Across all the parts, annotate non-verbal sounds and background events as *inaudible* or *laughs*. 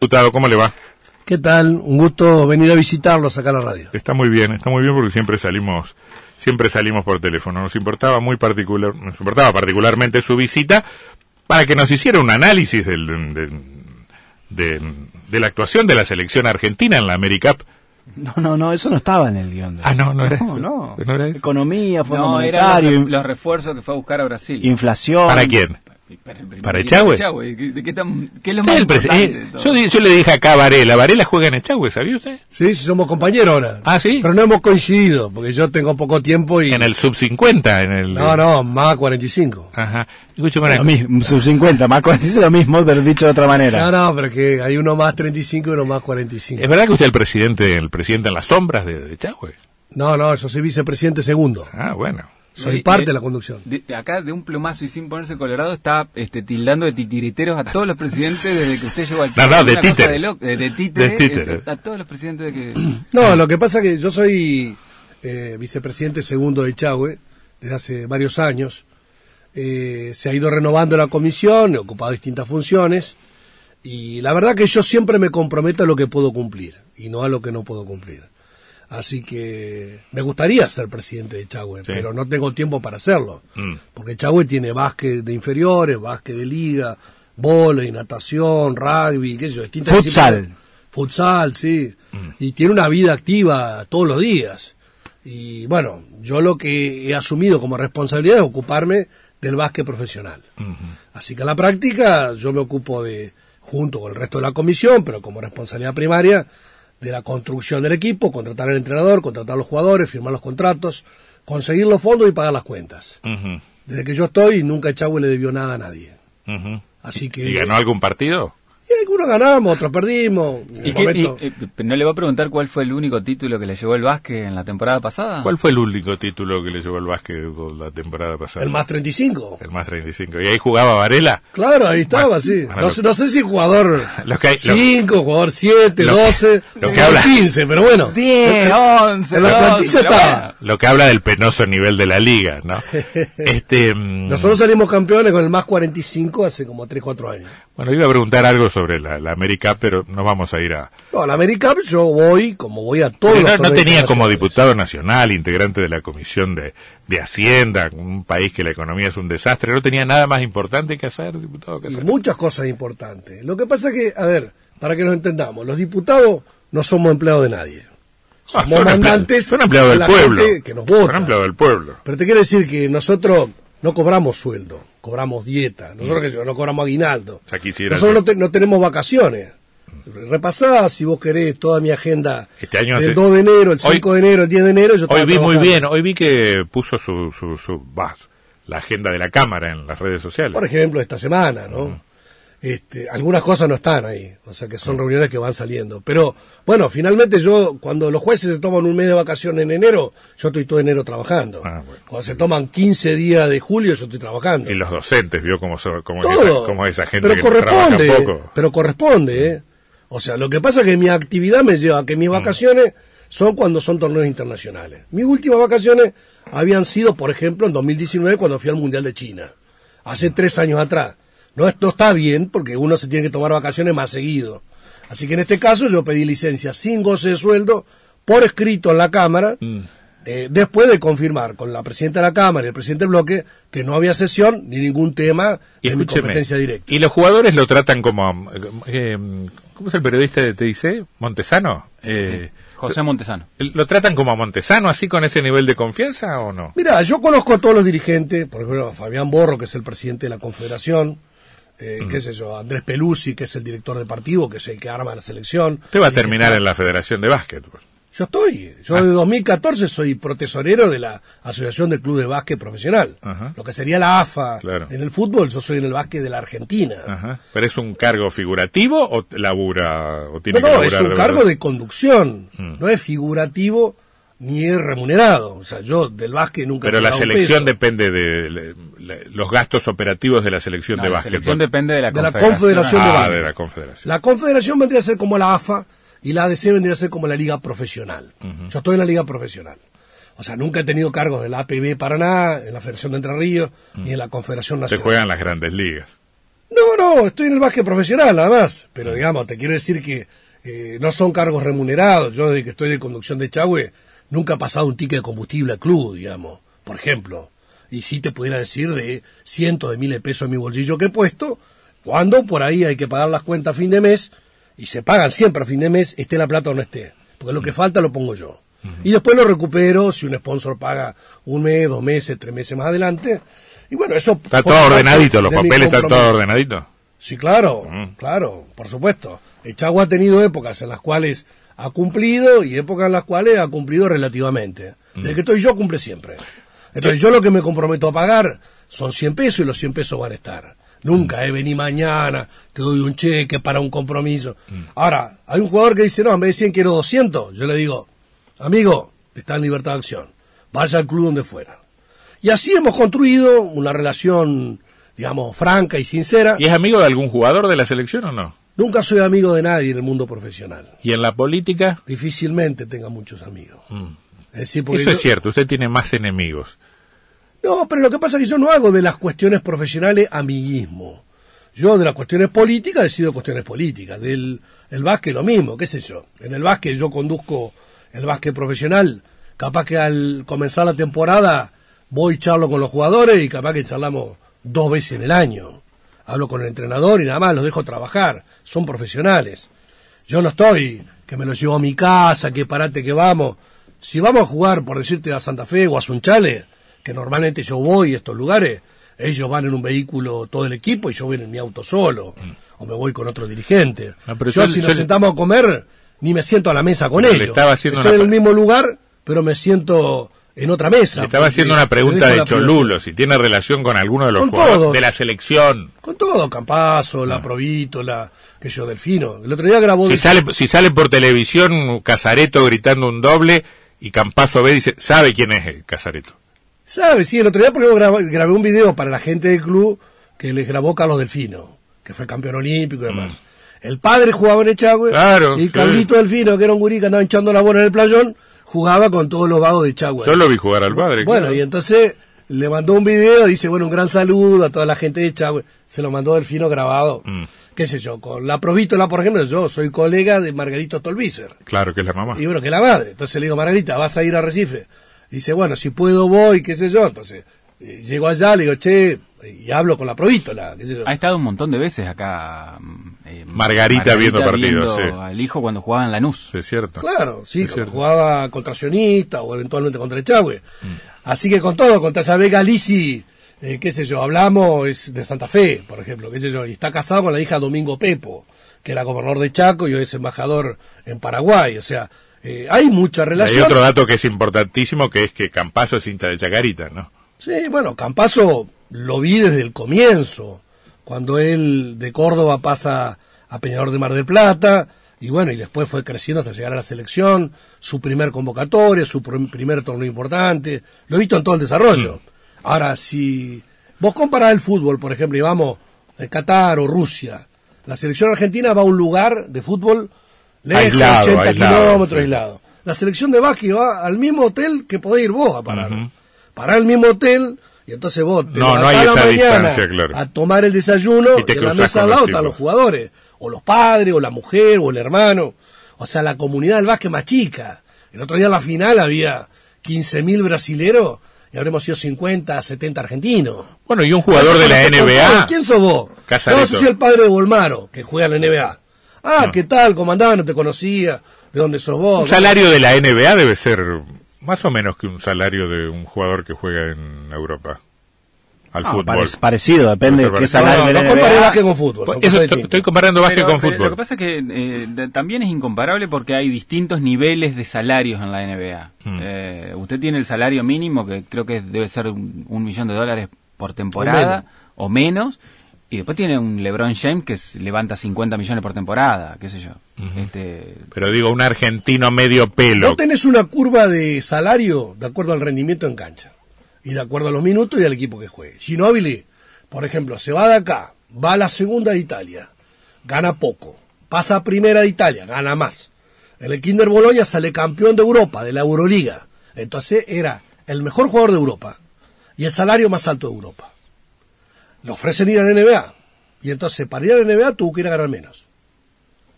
Diputado, ¿cómo le va? ¿Qué tal? Un gusto venir a visitarlos acá a la radio. Está muy bien, está muy bien porque siempre salimos, siempre salimos por teléfono. Nos importaba muy particular, nos importaba particularmente su visita para que nos hiciera un análisis del, de, de, de la actuación de la selección argentina en la AmeriCup. No, no, no, eso no estaba en el guion. De... Ah, no, no era no, eso. No, no era eso. Economía, fondo no, monetario, los refuerzos que fue a buscar a Brasil. inflación. ¿Para quién? Para, el- ¿Para el- Echagüe? Echagüe, ¿Qué, de qué tan- qué es lo más importante eh, yo, le dije acá a Varela, Varela juega en Echagüe, ¿sabía usted? Sí, sí, somos compañeros ahora. Ah, ¿sí? Pero no hemos coincidido, porque yo tengo poco tiempo y... En el sub 50, en el... No, no, más 45. Ajá. Escúchame Lo mismo, sub 50, más 40, dice lo mismo, pero dicho de otra manera. No, no, pero que hay uno más 35 y uno más 45. ¿Es verdad que usted es el presidente, el presidente en las sombras de, de Echagüe? No, no, yo soy vicepresidente segundo. Ah, bueno. Soy Y- parte y- de la conducción. De, de acá, de un plumazo y sin ponerse colorado, está este, tildando de titiriteros a todos los presidentes desde que usted llegó al No, no, de títeres. De, lo- eh, de De este, a todos los presidentes de que... *clears throat* No, lo que pasa es que yo soy eh, vicepresidente segundo de Chagüe desde hace varios años. Eh, se ha ido renovando la comisión, he ocupado distintas funciones y la verdad que yo siempre me comprometo a lo que puedo cumplir y no a lo que no puedo cumplir. Así que me gustaría ser presidente de Chagüe, Sí. pero no tengo tiempo para hacerlo. Mm. Porque Chagüe tiene básquet de inferiores, básquet de liga, volei, natación, rugby, qué sé yo, distintas Futsal. disciplinas. Futsal, sí. Y tiene una vida activa todos los días. Y bueno, yo lo que he asumido como responsabilidad es ocuparme del básquet profesional. Así que en la práctica yo me ocupo de, junto con el resto de la comisión, pero como responsabilidad primaria, de la construcción del equipo, contratar al entrenador, contratar a los jugadores, firmar los contratos, conseguir los fondos y pagar las cuentas. Desde que yo estoy, nunca Echagüe le debió nada a nadie. Así que... ¿Y ganó algún partido? Y algunos ganamos, otros perdimos. ¿Y qué- y- eh, ¿No le va a preguntar cuál fue el único título que le llevó el básquet en la temporada pasada? ¿Cuál fue el único título que le llevó el básquetbol la temporada pasada? el más 35. El más 35. ¿Y ahí jugaba Varela? Claro, ahí estaba, Bueno, sí. bueno, No, no sé si jugador *laughs* Lo que hay- lo- 5, jugador 7, lo que- 12, lo que habla- 15, pero bueno. 10, 11, en la 12, plantilla estaba. Lo que habla del penoso nivel de la liga, ¿no? *laughs* este, mm, Nosotros salimos campeones con el más 45 hace como 3, 4 años. Bueno, iba a preguntar algo sobre la, la América, pero nos vamos a ir a... No, a la América yo voy, como voy a todos Porque los no, no tenía como diputado nacional, integrante de la Comisión de, de Hacienda, un país que la economía es un desastre, no tenía nada más importante que hacer, diputado, que Y hacer. muchas cosas importantes. Lo que pasa es que, a ver, para que nos entendamos, los diputados no somos empleados de nadie. Ah, Somos son mandantes son empleados de del pueblo. que nos vota. Son empleados del pueblo. Pero te quiero decir que nosotros no cobramos sueldo, cobramos dieta. Nosotros que no cobramos aguinaldo. Nosotros no, te- no tenemos vacaciones. Repasá, si vos querés, toda mi agenda Este año del hace- 2 de enero, el Hoy- 5 de enero, el 10 de enero. Yo Hoy vi muy bien, hoy vi que puso su, su, su bah, la agenda de la Cámara en las redes sociales. Por ejemplo, esta semana, ¿no? Este, algunas cosas no están ahí, o sea que son reuniones que van saliendo. Pero bueno, finalmente yo, cuando los jueces se toman un mes de vacaciones en enero, yo estoy todo enero trabajando. Ah, bueno. Cuando se toman 15 días de julio, yo estoy trabajando. Y los docentes, vio cómo, so- cómo, es, esa, cómo es esa gente pero que trabaja corresponde, poco. pero corresponde, ¿eh? O sea, lo que pasa es que mi actividad me lleva a que Mm. mis vacaciones son cuando son torneos internacionales. Mis últimas vacaciones habían sido, por ejemplo, en 2019 cuando fui al Mundial de China. Hace tres años atrás. No, esto está bien porque uno se tiene que tomar vacaciones más seguido. Así que en este caso yo pedí licencia sin goce de sueldo por escrito en la Cámara. Mm. eh, después de confirmar con la presidenta de la Cámara y el presidente del bloque que no había sesión ni ningún tema Y de mi competencia directa. y los jugadores lo tratan como... eh, ¿Cómo es el periodista de TIC? ¿Montesano? Eh, José Montesano. ¿Lo tratan como a Montesano, así con ese nivel de confianza o no? Mira, yo conozco a todos los dirigentes, por ejemplo, a Fabián Borro, que es el presidente de la Confederación, eh, Mm. qué sé yo, Andrés Pelusi, que es el director deportivo, que es el que arma la selección. Usted va a terminar en la Federación de Básquetbol. Yo estoy, yo Ah. desde 2014 soy protesorero de la Asociación de Club de Básquet Profesional, Ajá. lo que sería la AFA Claro. en el fútbol, yo soy en el básquet de la Argentina. Ajá. ¿Pero es un cargo figurativo o labura? O tiene No, que no, es un de cargo verdad? de conducción, Mm. no es figurativo ni es remunerado. O sea, yo del básquet nunca he Pero la selección peso. depende de, los gastos operativos de la selección No, de la básquetbol. selección depende de la De la confederación. Confederación de ah, Básquet. de la Confederación. La Confederación vendría a ser como la AFA y la ADC vendría a ser como la Liga Profesional. Yo estoy en la Liga Profesional. O sea, nunca he tenido cargos de la APB Paraná, en la Federación de Entre Ríos, ni en la Confederación Se Nacional. juegan las grandes ligas. No, no, estoy en el básquet profesional nada más, pero digamos, te quiero decir que eh, no son cargos remunerados. Yo desde que estoy de conducción de Chagüe nunca he pasado un ticket de combustible al club, digamos, por ejemplo. Y sí te pudiera decir de cientos de miles de pesos en mi bolsillo que he puesto, cuando por ahí hay que pagar las cuentas a fin de mes, y se pagan siempre a fin de mes, esté la plata o no esté. Porque lo que falta lo pongo yo. Y después lo recupero si un sponsor paga un mes, dos meses, tres meses más adelante. Y bueno, eso... Está todo ordenadito, los papeles están compromiso. todo ordenadito. Sí, claro, Mm. claro, por supuesto. El Chagua ha tenido épocas en las cuales ha cumplido y épocas en las cuales ha cumplido relativamente. Mm. Desde que estoy yo cumple siempre. Entonces yo lo que me comprometo a pagar son 100 pesos y los 100 pesos van a estar. Nunca, eh, vení mañana, te doy un cheque para un compromiso. Mm. Ahora, hay un jugador que dice, no, en vez de 100 quiero 200. Yo le digo, amigo, está en libertad de acción. Vaya al club donde fuera. Y así hemos construido una relación, digamos, franca y sincera. ¿Y es amigo de algún jugador de la selección o no? Nunca soy amigo de nadie en el mundo profesional. ¿Y en la política? Difícilmente tenga muchos amigos. Mm. Es decir, Eso es cierto, usted tiene más enemigos. No, pero lo que pasa es que yo no hago de las cuestiones profesionales amiguismo. Yo de las cuestiones políticas decido cuestiones políticas. Del el básquet lo mismo, qué sé yo. En el básquet yo conduzco el básquet profesional. Capaz que al comenzar la temporada voy y charlo con los jugadores y capaz que charlamos dos veces en el año. Hablo con el entrenador y nada más, los dejo trabajar. Son profesionales. Yo no estoy que me los llevo a mi casa, que parate que vamos. Si vamos a jugar, por decirte, a Santa Fe o a Sunchales, que normalmente yo voy a estos lugares, ellos van en un vehículo todo el equipo y yo voy en mi auto solo, o me voy con otro dirigente. No, pero yo, yo- si yo nos le- sentamos a comer, ni me siento a la mesa con ellos. estaba haciendo Estoy una en el mismo lugar, pero me siento en otra mesa. Le estaba porque haciendo una pregunta de Cholulo, si tiene relación con alguno de los Con jugadores todos. de la selección. Con todo, Campazo, Ah. la Provito, la que yo, Delfino. El otro día grabó... Si de- sale, si sale por televisión Casareto gritando un doble y Campazo ve y dice, sabe quién es el Casareto. ¿Sabe? Sí, el otro día por ejemplo, grabé, grabé un video para la gente del club que les grabó Carlos Delfino, que fue campeón olímpico y demás. El padre jugaba en Echagüe Mm. Claro, y sí. Carlito Delfino, que era un gurí que andaba hinchando la bola en el playón, jugaba con todos los vagos de Echagüe. Yo lo vi jugar al padre. Bueno, claro. y entonces le mandó un video, dice, bueno, un gran saludo a toda la gente de Echagüe. Se lo mandó Delfino grabado. Mm. Qué sé yo, con la Provítola, por ejemplo, yo soy colega de Margarito Tolvícer. Claro que es la mamá. Y bueno, que la madre. Entonces le digo, Margarita, vas a ir a Recife. Dice, bueno, si puedo voy, qué sé yo. Entonces, eh, llego allá, le digo, che, y hablo con la provítola, qué sé yo. Ha estado un montón de veces acá. Eh, Margarita viendo partidos, sí. Al hijo cuando jugaba en Lanús. Es cierto. Claro, sí, Es cuando cierto. jugaba contra Sionista o eventualmente contra Echagüe. Mm. Así que con todo, contra Isabel Galici, eh, qué sé yo, hablamos es de Santa Fe, por ejemplo, qué sé yo, y está casado con la hija Domingo Pepo, que era gobernador de Chaco y hoy es embajador en Paraguay. O sea, eh, hay mucha Y Hay relación. otro dato que es importantísimo, que es que Campazo es hincha de Chacarita, ¿no? Sí, bueno, Campazo lo vi desde el comienzo, cuando él de Córdoba pasa a Peñador de Mar del Plata, y bueno, y después fue creciendo hasta llegar a la selección, su primer convocatoria, su pr- primer torneo importante, lo he visto en todo el desarrollo. Ahora, si vos comparás el fútbol, por ejemplo, y vamos a Qatar o Rusia, la selección argentina va a un lugar de fútbol lejos, Aislado, 80 aislado, kilómetros sí. aislado. La selección de básquet va al mismo hotel que podés ir vos a parar. Parar el mismo hotel y entonces vos te No, no hay a la esa mañana distancia, claro. a tomar el desayuno Y te en la mesa al lado están los jugadores, o los padres, o la mujer, o el hermano. O sea, la comunidad del básquet más chica. El otro día en la final había 15.000 brasileros y habremos sido 50, 70 argentinos. Bueno, y un jugador de la. NBA. ¿Quién sos vos? Casareto. No, soy el padre de Volmaro, que juega en la NBA. Ah, ¿qué tal? ¿Cómo andaba? No te conocía. ¿De dónde sos vos? Un salario de la NBA debe ser más o menos que un salario de un jugador que juega en Europa. Al No, fútbol. pare- parecido, depende de qué salario no, no, no básquet con fútbol. Eso estoy, comparando básquet Pero, con pero fútbol. Lo que pasa es que eh, también es incomparable porque hay distintos niveles de salarios en la NBA. Mm. Eh, usted tiene el salario mínimo, que creo que debe ser un, un millón de dólares por temporada o menos. Y después tiene un LeBron James que levanta 50 millones por temporada, qué sé yo. este, Pero digo, un argentino medio pelo. No tenés una curva de salario de acuerdo al rendimiento en cancha. Y de acuerdo a los minutos y al equipo que juegue. Ginóbili, por ejemplo, se va de acá, va a la segunda de Italia, gana poco. Pasa a primera de Italia, gana más. En el Kinder Bologna sale campeón de Europa, de la Euroliga. Entonces era el mejor jugador de Europa y el salario más alto de Europa. Le ofrecen ir a la NBA. Y entonces para ir a la NBA tuvo que ir a ganar menos.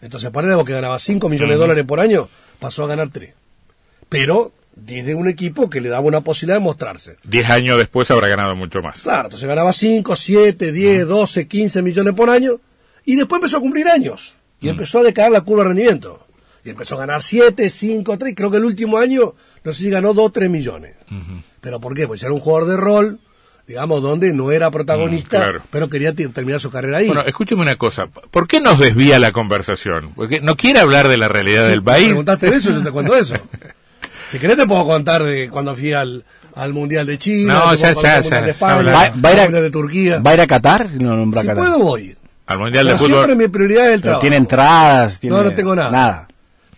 Entonces Palermo, que ganaba 5 millones de dólares por año, pasó a ganar 3. Pero desde un equipo que le daba una posibilidad de mostrarse. Diez años después habrá ganado mucho más. Claro, entonces ganaba 5, 7, 10, 12, 15 millones por año. Y después empezó a cumplir años. Y empezó a decaer la curva de rendimiento. Y empezó a ganar 7, 5, 3. Creo que el último año, no sé si ganó 2, 3 millones. ¿Pero por qué? Pues era un jugador de rol, digamos, donde no era protagonista, Mm, claro. pero quería terminar su carrera ahí. Bueno, escúcheme una cosa. ¿Por qué nos desvía la conversación? Porque no quiere hablar de la realidad del Me país. preguntaste de eso, yo te cuento eso. *laughs* Si querés te puedo contar de cuando fui al, al Mundial de China, No, ya, ya, al Mundial ya, de España, ¿Va, va a ir al a, Mundial de Turquía. ¿Va a ir a Qatar? No nombra si Qatar. puedo voy. Al Mundial Pero de Fútbol. siempre mi prioridad es el Pero trabajo. tiene entradas, tiene... No, no tengo nada. Nada.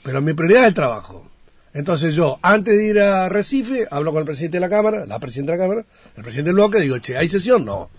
Pero mi prioridad es el trabajo. Entonces yo, antes de ir a Recife, hablo con el presidente de la Cámara, la presidenta de la Cámara, el presidente del bloque, digo, che, ¿hay sesión? No.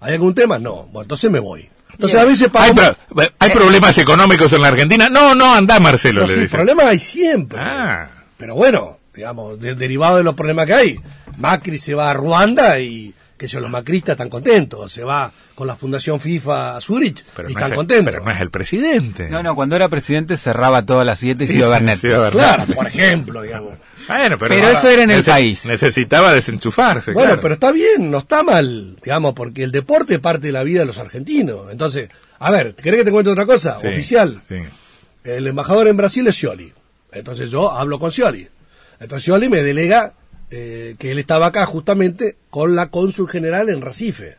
¿Hay algún tema? No. Bueno, entonces me voy. Entonces a veces ¿Hay, pro- ¿Hay problemas económicos en la Argentina? No, no, anda Marcelo, No, le sí, dice. problemas hay siempre. Ah. Pero bueno, digamos, de- derivado de los problemas que hay. Macri se va a Ruanda y que yo, los macristas están contentos. Se va con la Fundación FIFA a Zurich Pero y no, están es el, contentos. pero no es el presidente. No, no, cuando era presidente cerraba todas las 7 y se iba a ver ver Claro, por ejemplo, digamos. Bueno, pero, Pero eso era en el país. Necesitaba desenchufarse. Bueno, claro. pero está bien, no está mal, digamos, porque el deporte es parte de la vida de los argentinos. Entonces, a ver, ¿querés que te cuente otra cosa? Sí, Oficial. sí. El embajador en Brasil es Scioli. Entonces yo hablo con Scioli. Entonces Scioli me delega eh, que él estaba acá justamente con la cónsul general en Recife.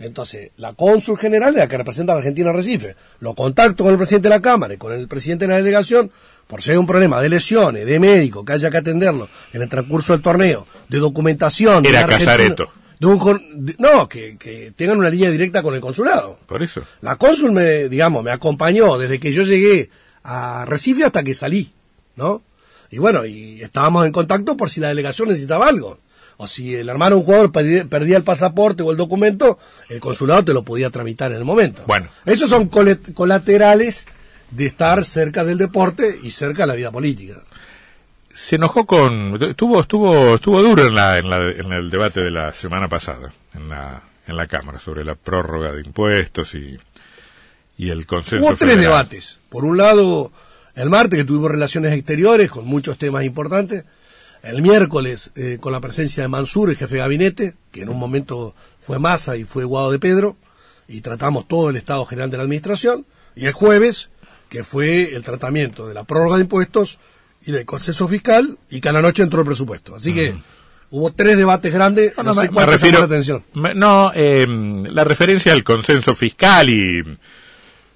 Entonces, la cónsul general es la que representa a la Argentina en Recife. Lo contacto con el presidente de la Cámara y con el presidente de la delegación, por si hay un problema de lesiones, de médico, que haya que atenderlo en el transcurso del torneo, de documentación. Era Casareto. de un con- de- no, que, que tengan una línea directa con el consulado. Por eso. La cónsul me, digamos, me acompañó desde que yo llegué a Recife hasta que salí, ¿no? Y bueno, y estábamos en contacto por si la delegación necesitaba algo. O si el hermano de un jugador perdía el pasaporte o el documento, el consulado te lo podía tramitar en el momento. Bueno. Esos son colaterales de estar cerca del deporte y cerca de la vida política. Se enojó con. Estuvo, estuvo, estuvo duro en, la, en, la, en el debate de la semana pasada, en la, en la Cámara, sobre la prórroga de impuestos y, y el consenso. Hubo tres federal. debates. Por un lado, el martes que tuvimos relaciones exteriores con muchos temas importantes. El miércoles eh, con la presencia de Mansur, el jefe de gabinete, que en un momento fue Massa y fue Guado de Pedro, y tratamos todo el estado general de la administración. Y el jueves, que fue el tratamiento de la prórroga de impuestos y del consenso fiscal, y que a la noche entró el presupuesto. Así que hubo tres debates grandes. No, No, no, sé me, me refiero. la atención. me- no, eh, la referencia al consenso fiscal y.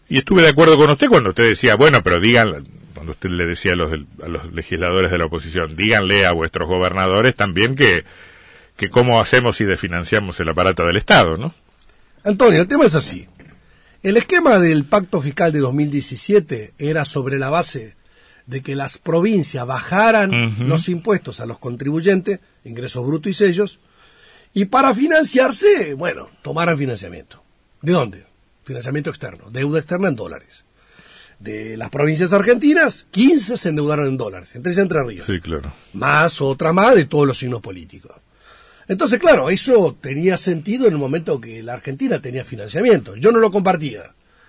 Y estuve de acuerdo con usted cuando usted decía, bueno, pero digan, cuando usted le decía a los, a los legisladores de la oposición, díganle a vuestros gobernadores también que, que cómo hacemos y desfinanciamos el aparato del Estado, ¿no? Antonio, el tema es así. El esquema del pacto fiscal de 2017 era sobre la base de que las provincias bajaran los impuestos a los contribuyentes, ingresos brutos y sellos, y para financiarse, bueno, tomaran financiamiento. ¿De dónde? Financiamiento externo, deuda externa en dólares. De las provincias argentinas, 15 se endeudaron en dólares, entre Entre Ríos Sí, claro. más otra más de todos los signos políticos. Entonces, claro, eso tenía sentido en el momento que la Argentina tenía financiamiento. Yo no lo compartía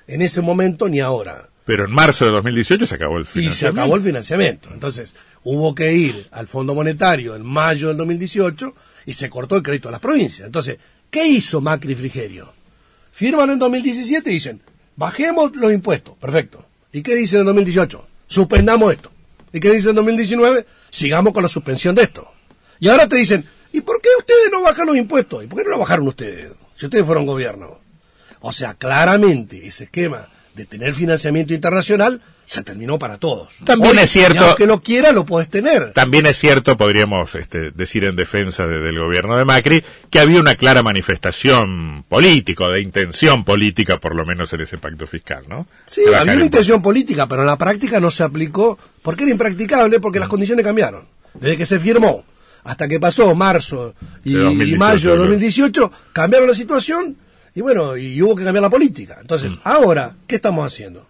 en ese momento ni ahora. Pero en marzo de 2018 se acabó el Y se financiamiento. acabó el financiamiento. Entonces, hubo que ir al Fondo Monetario en mayo del 2018 y se cortó el crédito a las provincias. Entonces, ¿qué hizo Macri Frigerio? Firman en 2017 y dicen, bajemos los impuestos. Perfecto. ¿Y qué dicen en 2018? Suspendamos esto. ¿Y qué dicen en 2019? Sigamos con la suspensión de esto. Y ahora te dicen, ¿y por qué ustedes no bajan los impuestos? ¿Y por qué no lo bajaron ustedes? Si ustedes fueron gobierno. O sea, claramente ese esquema de tener financiamiento internacional se terminó para todos. También es cierto- aunque lo quiera, lo puedes tener. También es cierto, podríamos este, decir en defensa de- del gobierno de Macri, que había una clara manifestación política, de intención política, por lo menos en ese pacto fiscal, ¿no? Sí, había una intención política, pero en la práctica no se aplicó porque era impracticable, porque Mm. las condiciones cambiaron. Desde que se firmó hasta que pasó marzo y, De 2018, y mayo de claro. 2018, cambiaron la situación y bueno, y hubo que cambiar la política. Entonces, Mm. ahora, ¿qué estamos haciendo?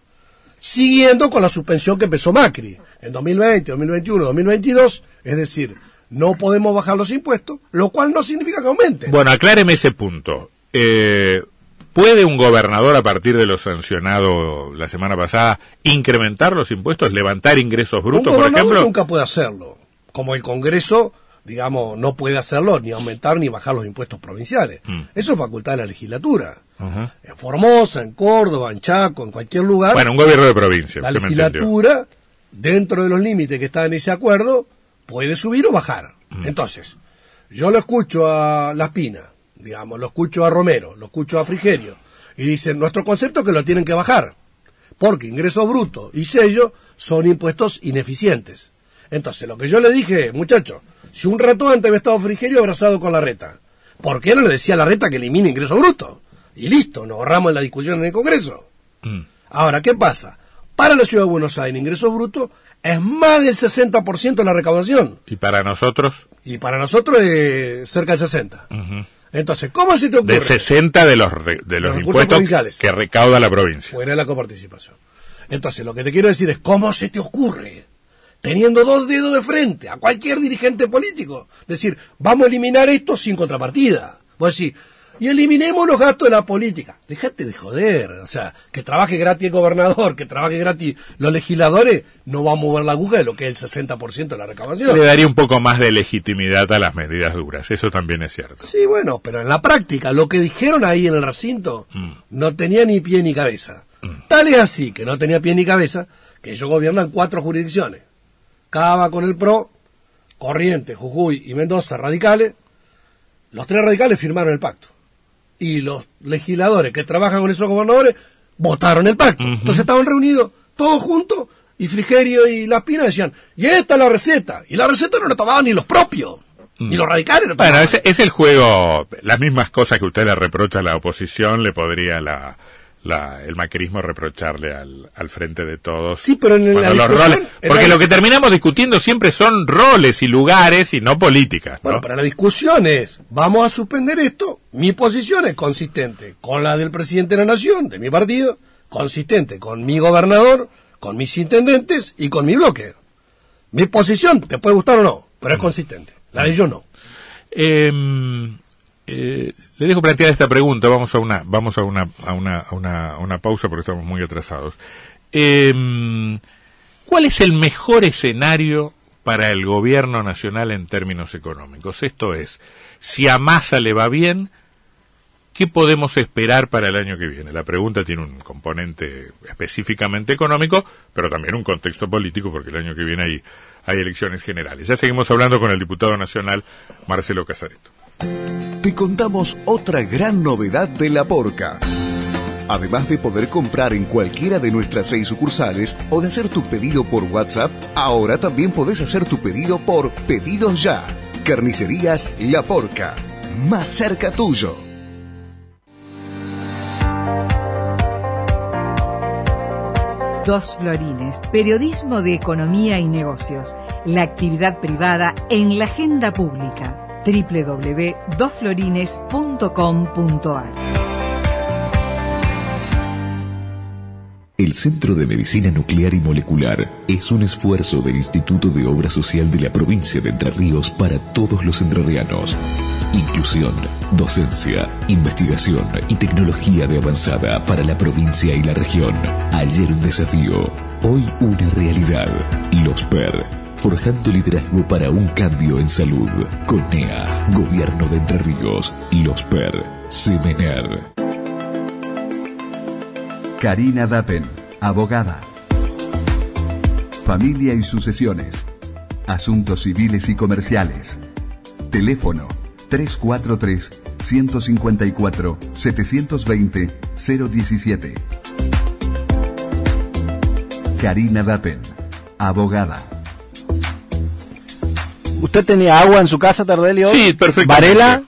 Siguiendo con la suspensión que empezó Macri en 2020, 2021, 2022, es decir, no podemos bajar los impuestos, lo cual no significa que aumenten. Bueno, acláreme ese punto. Eh, ¿Puede un gobernador, a partir de lo sancionado la semana pasada, incrementar los impuestos, levantar ingresos brutos, un por ejemplo? nunca puede hacerlo. Como el Congreso, digamos, no puede hacerlo, ni aumentar ni bajar los impuestos provinciales. Mm. Eso es facultad de la legislatura. En Formosa, en Córdoba, en Chaco, en cualquier lugar. Bueno, un gobierno de provincia. la legislatura, dentro de los límites que está en ese acuerdo, puede subir o bajar. Mm. Entonces, yo lo escucho a Las Pinas, digamos, lo escucho a Romero, lo escucho a Frigerio, y dicen, nuestro concepto es que lo tienen que bajar, porque ingresos brutos y sello son impuestos ineficientes. Entonces, lo que yo le dije, muchachos, si un rato antes había estado Frigerio abrazado con la reta, ¿por qué no le decía a la reta que elimine ingresos brutos? Y listo, nos ahorramos la discusión en el Congreso. Mm. Ahora, ¿qué pasa? Para la ciudad de Buenos Aires, ingresos brutos es más del 60% de la recaudación. ¿Y para nosotros? Y para nosotros es cerca del 60%. Ujú. Entonces, ¿cómo se te ocurre? De 60 de los, re- de los impuestos que recauda la provincia. Fuera de la coparticipación. Entonces, lo que te quiero decir es, ¿cómo se te ocurre? Teniendo dos dedos de frente a cualquier dirigente político. Decir, vamos a eliminar esto sin contrapartida. Vos decís, y eliminemos los gastos de la política. Déjate de joder. O sea, que trabaje gratis el gobernador, que trabaje gratis los legisladores, no va a mover la aguja de lo que es el 60% de la recaudación. Le daría un poco más de legitimidad a las medidas duras. Eso también es cierto. Sí, bueno, pero en la práctica, lo que dijeron ahí en el recinto Mm. no tenía ni pie ni cabeza. Tal es así que no tenía pie ni cabeza que ellos gobiernan cuatro jurisdicciones. Cava con el PRO, Corrientes, Jujuy y Mendoza radicales. Los tres radicales firmaron el pacto. Y los legisladores que trabajan con esos gobernadores votaron el pacto. Entonces estaban reunidos todos juntos y Frigerio y Las Pinas decían, y esta es la receta. Y la receta no la tomaban ni los propios, ni los radicales. Bueno, es, es el juego, las mismas cosas que usted le reprocha a la oposición, le podría la, la- el macrismo reprocharle al, al frente de todos. Sí, pero en la los roles- porque la- lo que terminamos discutiendo siempre son roles y lugares y no políticas. ¿no? Bueno, pero la discusión es, vamos a suspender esto. Mi posición es consistente con la del presidente de la Nación, de mi partido, consistente con mi gobernador, con mis intendentes y con mi bloque. Mi posición te puede gustar o no, pero es consistente. La de ellos no. Eh, eh, le dejo plantear esta pregunta. Vamos a una, vamos a una, a una, a una, a una pausa porque estamos muy atrasados. Eh, ¿Cuál es el mejor escenario para el gobierno nacional en términos económicos? Esto es, si a Massa le va bien, ¿qué podemos esperar para el año que viene? La pregunta tiene un componente específicamente económico, pero también un contexto político, porque el año que viene hay, hay elecciones generales. Ya seguimos hablando con el diputado nacional Marcelo Casareto. Te contamos otra gran novedad de La Porca. Además de poder comprar en cualquiera de nuestras seis sucursales o de hacer tu pedido por WhatsApp, ahora también podés hacer tu pedido por Pedidos Ya. Carnicerías La Porca. Más cerca tuyo. Dos Florines, periodismo de economía y negocios. La actividad privada en la agenda pública. www.dosflorines.com.ar El Centro de Medicina Nuclear y Molecular es un esfuerzo del Instituto de Obra Social de la provincia de Entre Ríos para todos los entrerrianos. Inclusión, docencia, investigación y tecnología de avanzada para la provincia y la región. Ayer un desafío, hoy una realidad. Los PER, forjando liderazgo para un cambio en salud. CONEA, Gobierno de Entre Ríos. Los PER, Semener. Karina Dapen, abogada. Familia y sucesiones. Asuntos civiles y comerciales. Teléfono 343-154-720-017. Karina Dapen, abogada. ¿Usted tenía agua en su casa, Tardelio? Sí, perfectamente. ¿Varela?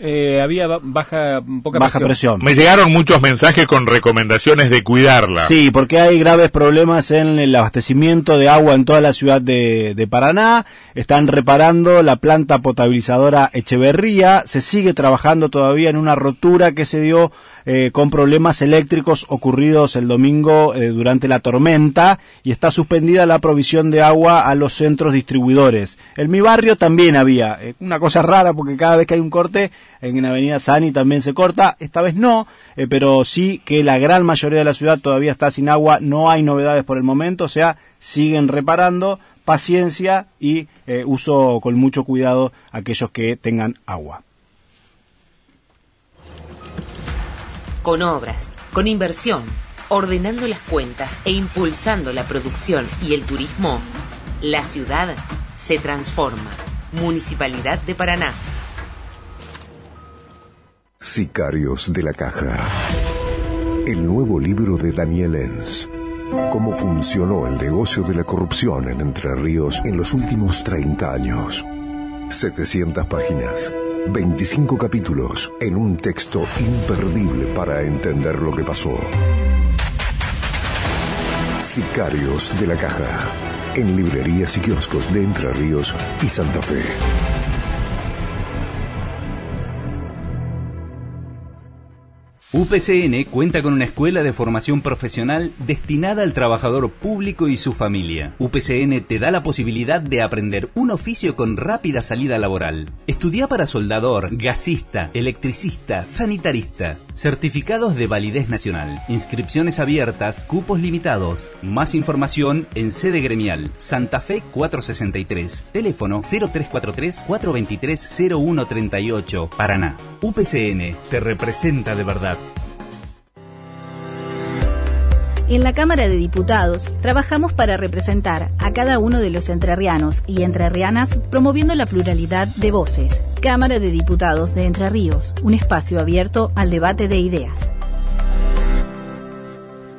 Eh, había ba- baja, poca Baja presión. presión. Me llegaron muchos mensajes con recomendaciones de cuidarla. Sí, porque hay graves problemas en el abastecimiento de agua en toda la ciudad de, de Paraná. Están reparando la planta potabilizadora Echeverría. Se sigue trabajando todavía en una rotura que se dio eh, con problemas eléctricos ocurridos el domingo eh, durante la tormenta y está suspendida la provisión de agua a los centros distribuidores. En mi barrio también había eh, una cosa rara porque cada vez que hay un corte en Avenida Sani también se corta, esta vez no, pero sí que la gran mayoría de la ciudad todavía está sin agua, no hay novedades por el momento, o sea, siguen reparando, paciencia y uso con mucho cuidado aquellos que tengan agua. Con obras, con inversión, ordenando las cuentas e impulsando la producción y el turismo, la ciudad se transforma. Municipalidad de Paraná. Sicarios de la Caja. El nuevo libro de Daniel Enz. Cómo funcionó el negocio de la corrupción en Entre Ríos en los últimos 30 años. 700 páginas 25 capítulos en un texto imperdible para entender lo que pasó. Sicarios de la Caja, en librerías y kioscos de Entre Ríos y Santa Fe. UPCN cuenta con una escuela de formación profesional destinada al trabajador público y su familia. UPCN te da la posibilidad de aprender un oficio con rápida salida laboral. Estudia para soldador, gasista, electricista, sanitarista. Certificados de validez nacional. Inscripciones abiertas, cupos limitados. Más información en sede gremial. Santa Fe 463. Teléfono 0343 423 0138. Paraná. UPCN te representa de verdad. En la Cámara de Diputados trabajamos para representar a cada uno de los entrerrianos y entrerrianas promoviendo la pluralidad de voces. Cámara de Diputados de Entre Ríos, un espacio abierto al debate de ideas.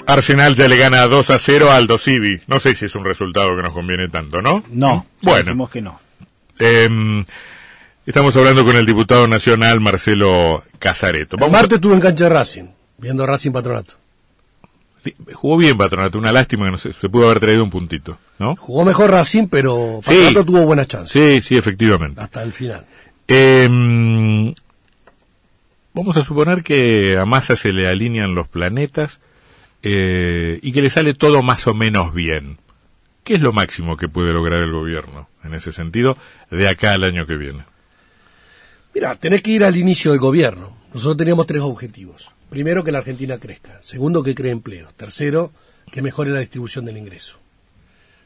Arsenal ya le gana 2 a 0 al Civi. No sé si es un resultado que nos conviene tanto, ¿no? No, bueno. que no. Eh, estamos hablando con el diputado nacional Marcelo Casareto. Vamos Marte estuvo en cancha de Racing, viendo Racing Patronato jugó bien Patronato, una lástima que no se, se, pudo haber traído un puntito, ¿no? Jugó mejor Racing, pero Patronato tuvo buenas chances. Sí, sí, efectivamente. Hasta el final. Em, vamos a suponer que a Massa se le alinean los planetas eh, y que le sale todo más o menos bien. ¿Qué es lo máximo que puede lograr el gobierno en ese sentido de acá al año que viene? Mira, tenés que ir al inicio del gobierno. Nosotros teníamos tres objetivos Primero, que la Argentina crezca. Segundo, que cree empleo. Tercero, que mejore la distribución del ingreso.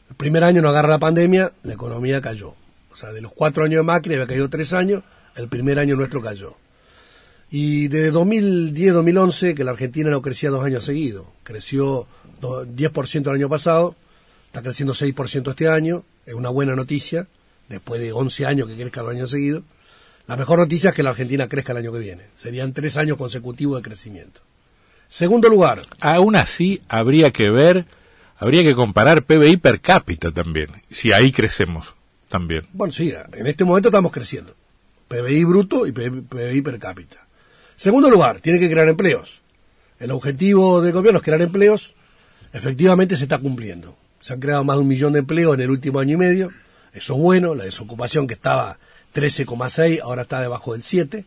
El primer año no agarra la pandemia, la economía cayó. O sea, de los cuatro años de Macri había caído tres años, el primer año nuestro cayó. Y desde 2010-2011, que la Argentina no crecía dos años seguidos. Creció 10% el año pasado, está creciendo 6% este año, es una buena noticia, después de 11 años que crezca dos años seguidos. La mejor noticia es que la Argentina crezca el año que viene. Serían tres años consecutivos de crecimiento. Segundo lugar. Aún así, habría que ver, habría que comparar PBI per cápita también, si ahí crecemos también. Bueno, sí, en este momento estamos creciendo. PBI bruto y PBI per cápita. Segundo lugar, tiene que crear empleos. El objetivo del gobierno es crear empleos. Efectivamente se está cumpliendo. Se han creado más de un millón de empleos en el último año y medio. Eso es bueno. La desocupación que estaba 13,6, ahora está debajo del 7.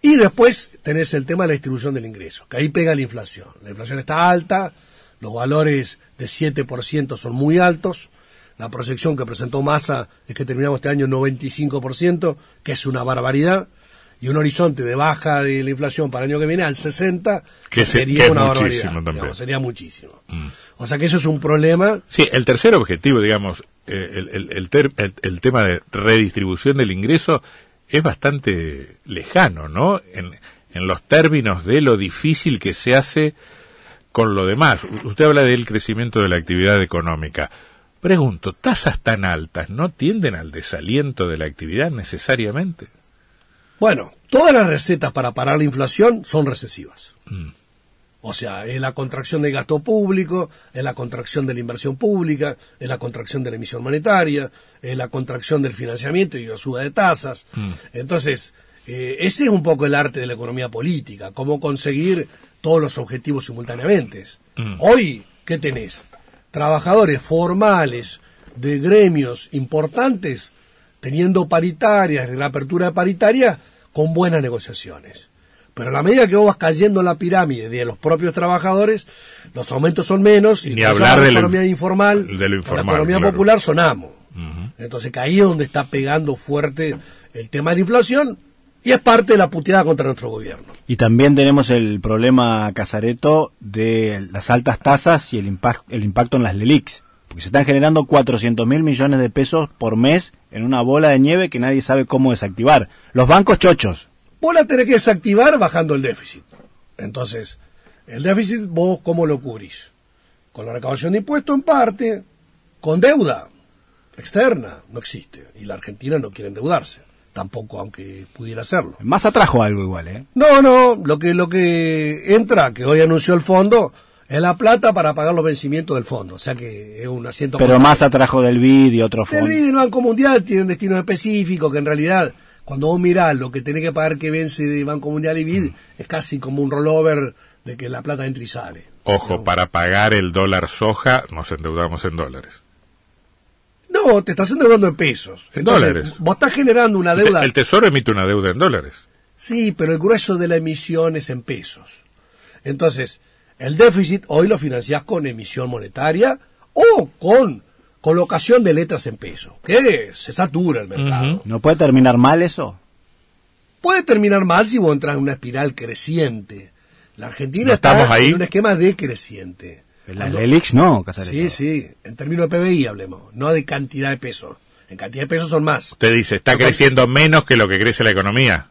Y después tenés el tema de la distribución del ingreso, que ahí pega la inflación. La inflación está alta, los valores de 7% son muy altos, la proyección que presentó Massa es que terminamos este año en 95%, que es una barbaridad, y un horizonte de baja de la inflación para el año que viene al 60, que sería una barbaridad. sería muchísimo. Mm. O sea que eso es un problema. Sí, el tercer objetivo, digamos, eh, el, el, el, tema de redistribución del ingreso es bastante lejano, ¿no? En, en los términos de lo difícil que se hace con lo demás. Usted habla del crecimiento de la actividad económica. Pregunto, tasas tan altas no tienden al desaliento de la actividad necesariamente. Bueno, todas las recetas para parar la inflación son recesivas. Mm. O sea, es la contracción del gasto público, es la contracción de la inversión pública, es la contracción de la emisión monetaria, es la contracción del financiamiento y la suba de tasas. Mm. Entonces, eh, ese es un poco el arte de la economía política, cómo conseguir todos los objetivos simultáneamente. Mm. Hoy, ¿qué tenés? Trabajadores formales de gremios teniendo paritarias, la apertura paritaria, con buenas negociaciones Pero a la medida que vos vas cayendo en la pirámide de los propios trabajadores, los aumentos son menos y hablar la de lo- economía informal, de lo informal, la economía claro. popular sonamos. Entonces que ahí es donde está pegando fuerte el tema de la inflación y es parte de la puteada contra nuestro gobierno. Y también tenemos el problema, Casareto, de las altas tasas y el, impact- el impacto en las LELIX. Porque se están generando 400 mil millones de pesos por mes en una bola de nieve que nadie sabe cómo desactivar. Los bancos chochos. Vos la tenés que desactivar bajando el déficit. Entonces, el déficit vos cómo lo cubrís? Con la recaudación de impuestos en parte, con deuda externa, no existe. Y la Argentina no quiere endeudarse, tampoco aunque pudiera hacerlo. Más atrajo algo igual, ¿eh? No, no, lo que, lo que entra, que hoy anunció el fondo, es la plata para pagar los vencimientos del fondo. O sea que es un asiento Pero más atrajo del BID y otro el fondo. BID y el Banco Mundial tienen destinos específicos que en realidad, cuando vos mirás lo que tenés que pagar que vence de Banco Mundial y BID, es casi como un rollover de que la plata entra y sale. Ojo, para pagar el dólar soja nos endeudamos en dólares. No, te estás endeudando en pesos. En Entonces, dólares. Vos estás generando una deuda. El Tesoro emite una deuda en dólares. Sí, pero el grueso de la emisión es en pesos. Entonces, el déficit hoy lo financiás con emisión monetaria o con colocación de letras en pesos, que se satura el mercado. ¿No puede terminar mal eso? Puede terminar mal si vos entras en una espiral creciente. La Argentina ¿No está ahí? en un esquema decreciente. Las Cuando- LELIX no, Casareto. Sí, sí, en términos de PBI hablemos, no de cantidad de pesos. En cantidad de pesos son más. Usted dice, está creciendo menos que lo que crece la economía.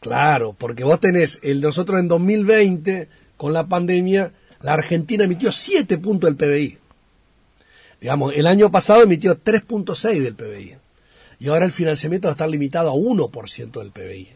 Claro, porque vos tenés, el, nosotros en 2020, con la pandemia, la Argentina emitió 7 puntos del PBI. Digamos, el año pasado emitió 3.6 del PBI. Y ahora el financiamiento va a estar limitado a 1% del PBI.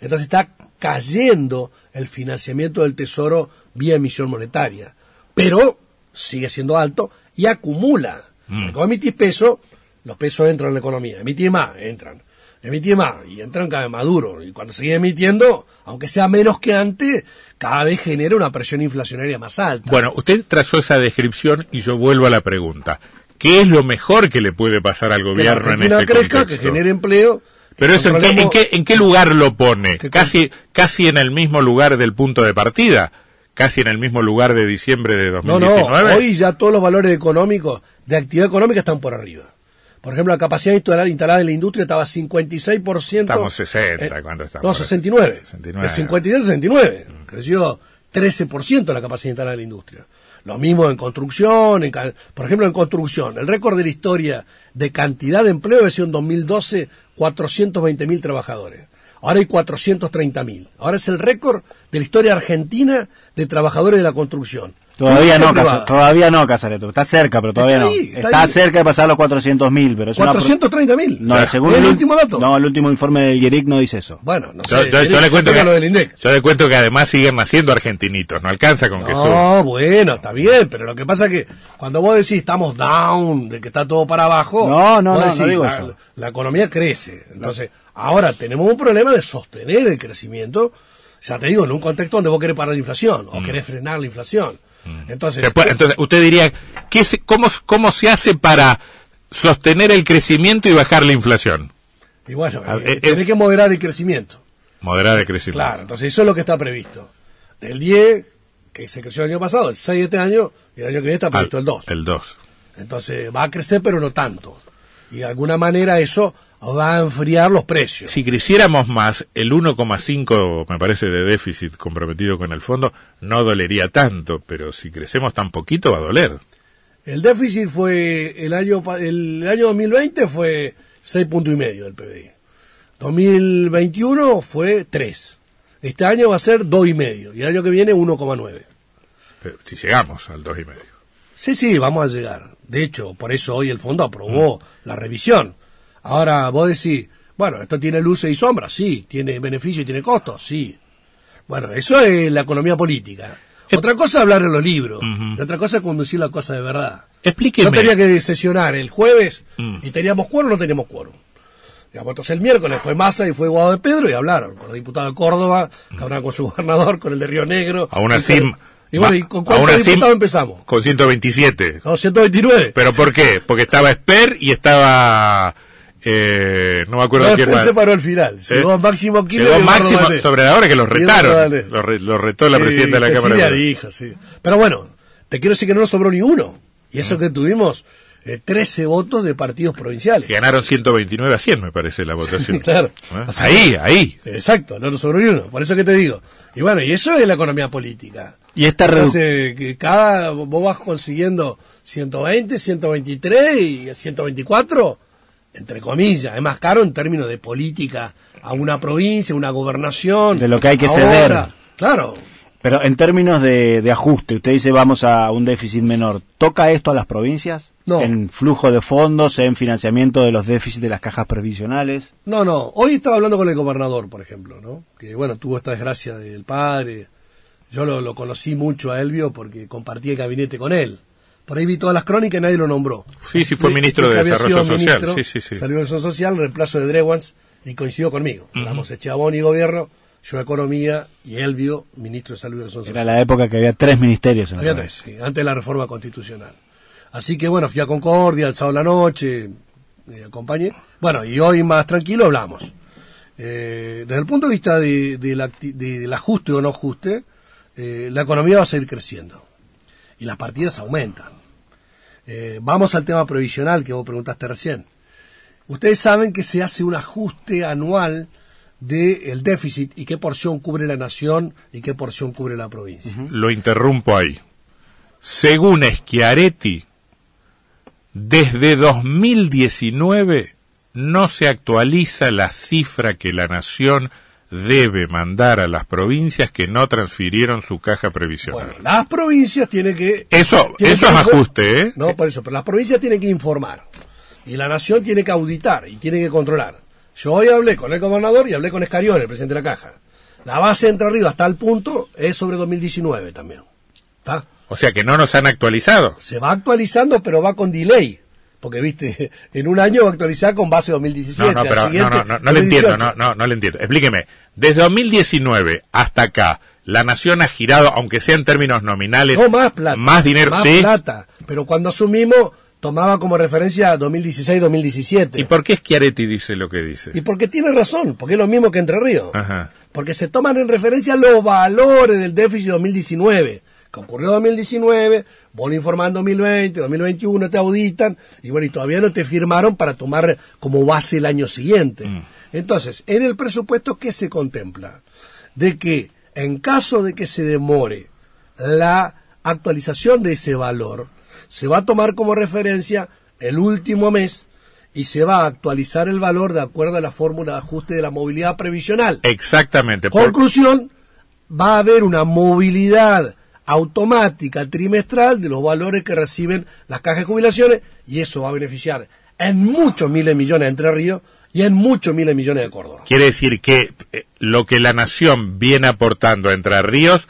Entonces está cayendo el financiamiento del Tesoro vía emisión monetaria. Pero sigue siendo alto y acumula. Porque vos emitís pesos, los pesos entran en la economía. Emitís más, entran. Emitís más y entran cada vez más duro. Y cuando sigue emitiendo, aunque sea menos que antes, cada vez genera una presión inflacionaria más alta. Bueno, usted trazó esa descripción y yo vuelvo a la pregunta. ¿Qué es lo mejor que le puede pasar al que la gobierno en Argentina este crezca, contexto? que genere empleo. Pero eso, ¿en qué, en, qué, en qué lugar lo pone? Que- Casi, casi en el mismo lugar del punto de partida. Casi en el mismo lugar de diciembre de No, 2019. no, hoy ya todos los valores económicos de actividad económica están por arriba. Por ejemplo, la capacidad instalada, en la industria estaba 56%. Estamos 60, eh, ¿cuánto estamos? No, 69. 69. De 56 a 69. Creció 13% la capacidad instalada en la industria. Lo mismo en construcción, en por ejemplo, en construcción. El récord de la historia de cantidad de empleo había sido en 2012 420 mil trabajadores. Ahora hay 430 mil. Ahora es el récord de la historia argentina de trabajadores de la construcción. Todavía no. Casa- todavía no, Casareto. Está cerca, pero todavía Está no. está cerca de pasar los 400 mil, pero es una... pro- 430 mil. No, según ¿Es el último dato? No, el último informe del IERIC no dice eso. Bueno, no Yo, sé. yo- yo le cuento que que, lo del INDEC. yo le cuento que además siguen naciendo argentinitos. No alcanza con que suba. No, bueno, está bien, pero lo que pasa es que cuando vos decís estamos down, de que está todo para abajo, No, no, vos no, no digo la, eso. la economía crece. Entonces, ahora tenemos un problema de sostener el crecimiento, ya te digo, en un contexto donde vos querés parar la inflación o querés frenar la inflación. Entonces, Mm. Se puede- entonces, usted diría, ¿qué se- cómo, ¿cómo se hace para sostener el crecimiento y bajar la inflación? y bueno, Ah, eh, eh, tenés que moderar el crecimiento. Moderar el crecimiento. Claro, entonces eso es lo que está previsto. Del 10, que se creció el año pasado, el 6 de este año, y el año que viene está Al- previsto el 2. El 2. Entonces va a crecer, pero no tanto. Y de alguna manera eso va a enfriar los precios. Si creciéramos más, el 1,5 me parece de déficit comprometido con el fondo no dolería tanto, pero si crecemos tan poquito va a doler. El déficit fue el año el año 2020 fue 6 puntos y medio del PBI. 2021 fue 3. Este año va a ser 2 y medio y el año que viene 1,9. Pero si llegamos al 2,5. Sí, sí, vamos a llegar. De hecho, por eso hoy el fondo aprobó la revisión. Ahora vos decís, bueno, esto tiene luces y sombras, sí, tiene beneficios y tiene costos, sí. Bueno, eso es la economía política. Otra cosa es hablar en los libros, y otra cosa es conducir la cosa de verdad. Explíqueme. No tenía que sesionar el jueves Mm. y teníamos quórum o no teníamos quórum. Digamos, entonces el miércoles fue Massa y fue Guado de Pedro y hablaron con los diputados de Córdoba, que hablaron con su gobernador, con el de Río Negro. Aún así, Y bueno, ¿y con cuántos diputados empezamos? Con 127. Con 129. ¿Pero por qué? Porque estaba Esper y estaba Eh, no me acuerdo No, quién se paró al final. Llegó Máximo Kirchner Llegó Máximo Valdés. sobre la hora que los retaron. Valdés. Lo, re- lo retó la presidenta de la Cecilia Cámara de dijo, sí. Pero bueno, te quiero decir que no nos sobró ni uno. Y eso que tuvimos eh, 13 votos de partidos provinciales. Ganaron 129 a 100, me parece, la votación. *laughs* Claro. ¿Eh? O sea, ahí, ahí. Exacto, no nos sobró ni uno. Por eso que te digo. Y bueno, y eso es la economía política. Y esta Entonces, que cada, vos vas consiguiendo 120, 123 y el 124, entre comillas, es más caro en términos de política a una provincia, una gobernación. De lo que hay que ahora. ceder. Claro. Pero en términos de, de ajuste, usted dice vamos a un déficit menor. ¿Toca esto a las provincias? No. ¿En flujo de fondos, en financiamiento de los déficits de las cajas previsionales? No, no. Hoy estaba hablando con el gobernador, por ejemplo, ¿no? Que, bueno, tuvo esta desgracia del padre. Yo lo, lo conocí mucho a Elvio porque compartí el gabinete con él. Por ahí vi todas las crónicas y nadie lo nombró. Sí, sí, fue ministro de había Desarrollo sido Social. ministro, Sí, sí, sí. Salió de Desarrollo Social, reemplazo de Drewans, y coincidió conmigo. Éramos Echabón y Gobierno, yo Economía y Elvio, ministro de Salud y Desarrollo Era Social. la época que había tres ministerios. en Había la tres, sí, antes de la reforma constitucional. Así que bueno, fui a Concordia el sábado la noche, eh, acompañé. Bueno, y hoy más tranquilo hablamos. Eh, desde el punto de vista de, de de- del ajuste o no ajuste, eh, la economía va a seguir creciendo. Y las partidas aumentan. Eh, vamos al tema previsional que vos preguntaste recién. Ustedes saben que se hace un ajuste anual del déficit y qué porción cubre la nación y qué porción cubre la provincia. Lo interrumpo ahí. Según Schiaretti, desde 2019 no se actualiza la cifra que la nación debe mandar a las provincias que no transfirieron su caja previsional. Bueno, las provincias tienen que... eso tienen eso que es ajuste, ¿eh? No, por eso, pero las provincias tienen que informar. Y la nación tiene que auditar y tiene que controlar. Yo hoy hablé con el gobernador y hablé con Escarión, el presidente de la caja. La base Entre Ríos hasta el punto es sobre 2019 también. ¿Está? O sea que no nos han actualizado. Se va actualizando, pero va con delay. Porque, viste, *laughs* en un año actualizar con base 2017. No, no, pero no, no, no, no le entiendo, 2018. no, no, no le entiendo. Explíqueme. Desde 2019 hasta acá, la nación ha girado, aunque sea en términos nominales, No, más plata. más dinero, Más sí. plata. Pero cuando asumimos, tomaba como referencia 2016-2017. ¿Y por qué Schiaretti dice lo que dice? Y porque tiene razón, porque es lo mismo que Entre Ríos. Ajá. Porque se toman en referencia los valores del déficit 2019. Que ocurrió en 2019, vos lo informan en 2020, 2021, te auditan, y bueno, y todavía no te firmaron para tomar como base el año siguiente. Entonces, en el presupuesto, ¿qué se contempla? De que en caso de que se demore la actualización de ese valor, se va a tomar como referencia el último mes y se va a actualizar el valor de acuerdo a la fórmula de ajuste de la movilidad previsional. Exactamente. por- Conclusión, va a haber una movilidad automática trimestral de los valores que reciben las cajas de jubilaciones y eso va a beneficiar en muchos miles de millones de Entre Ríos y en muchos miles de millones de Córdoba. Quiere decir que eh, lo que la nación viene aportando a Entre Ríos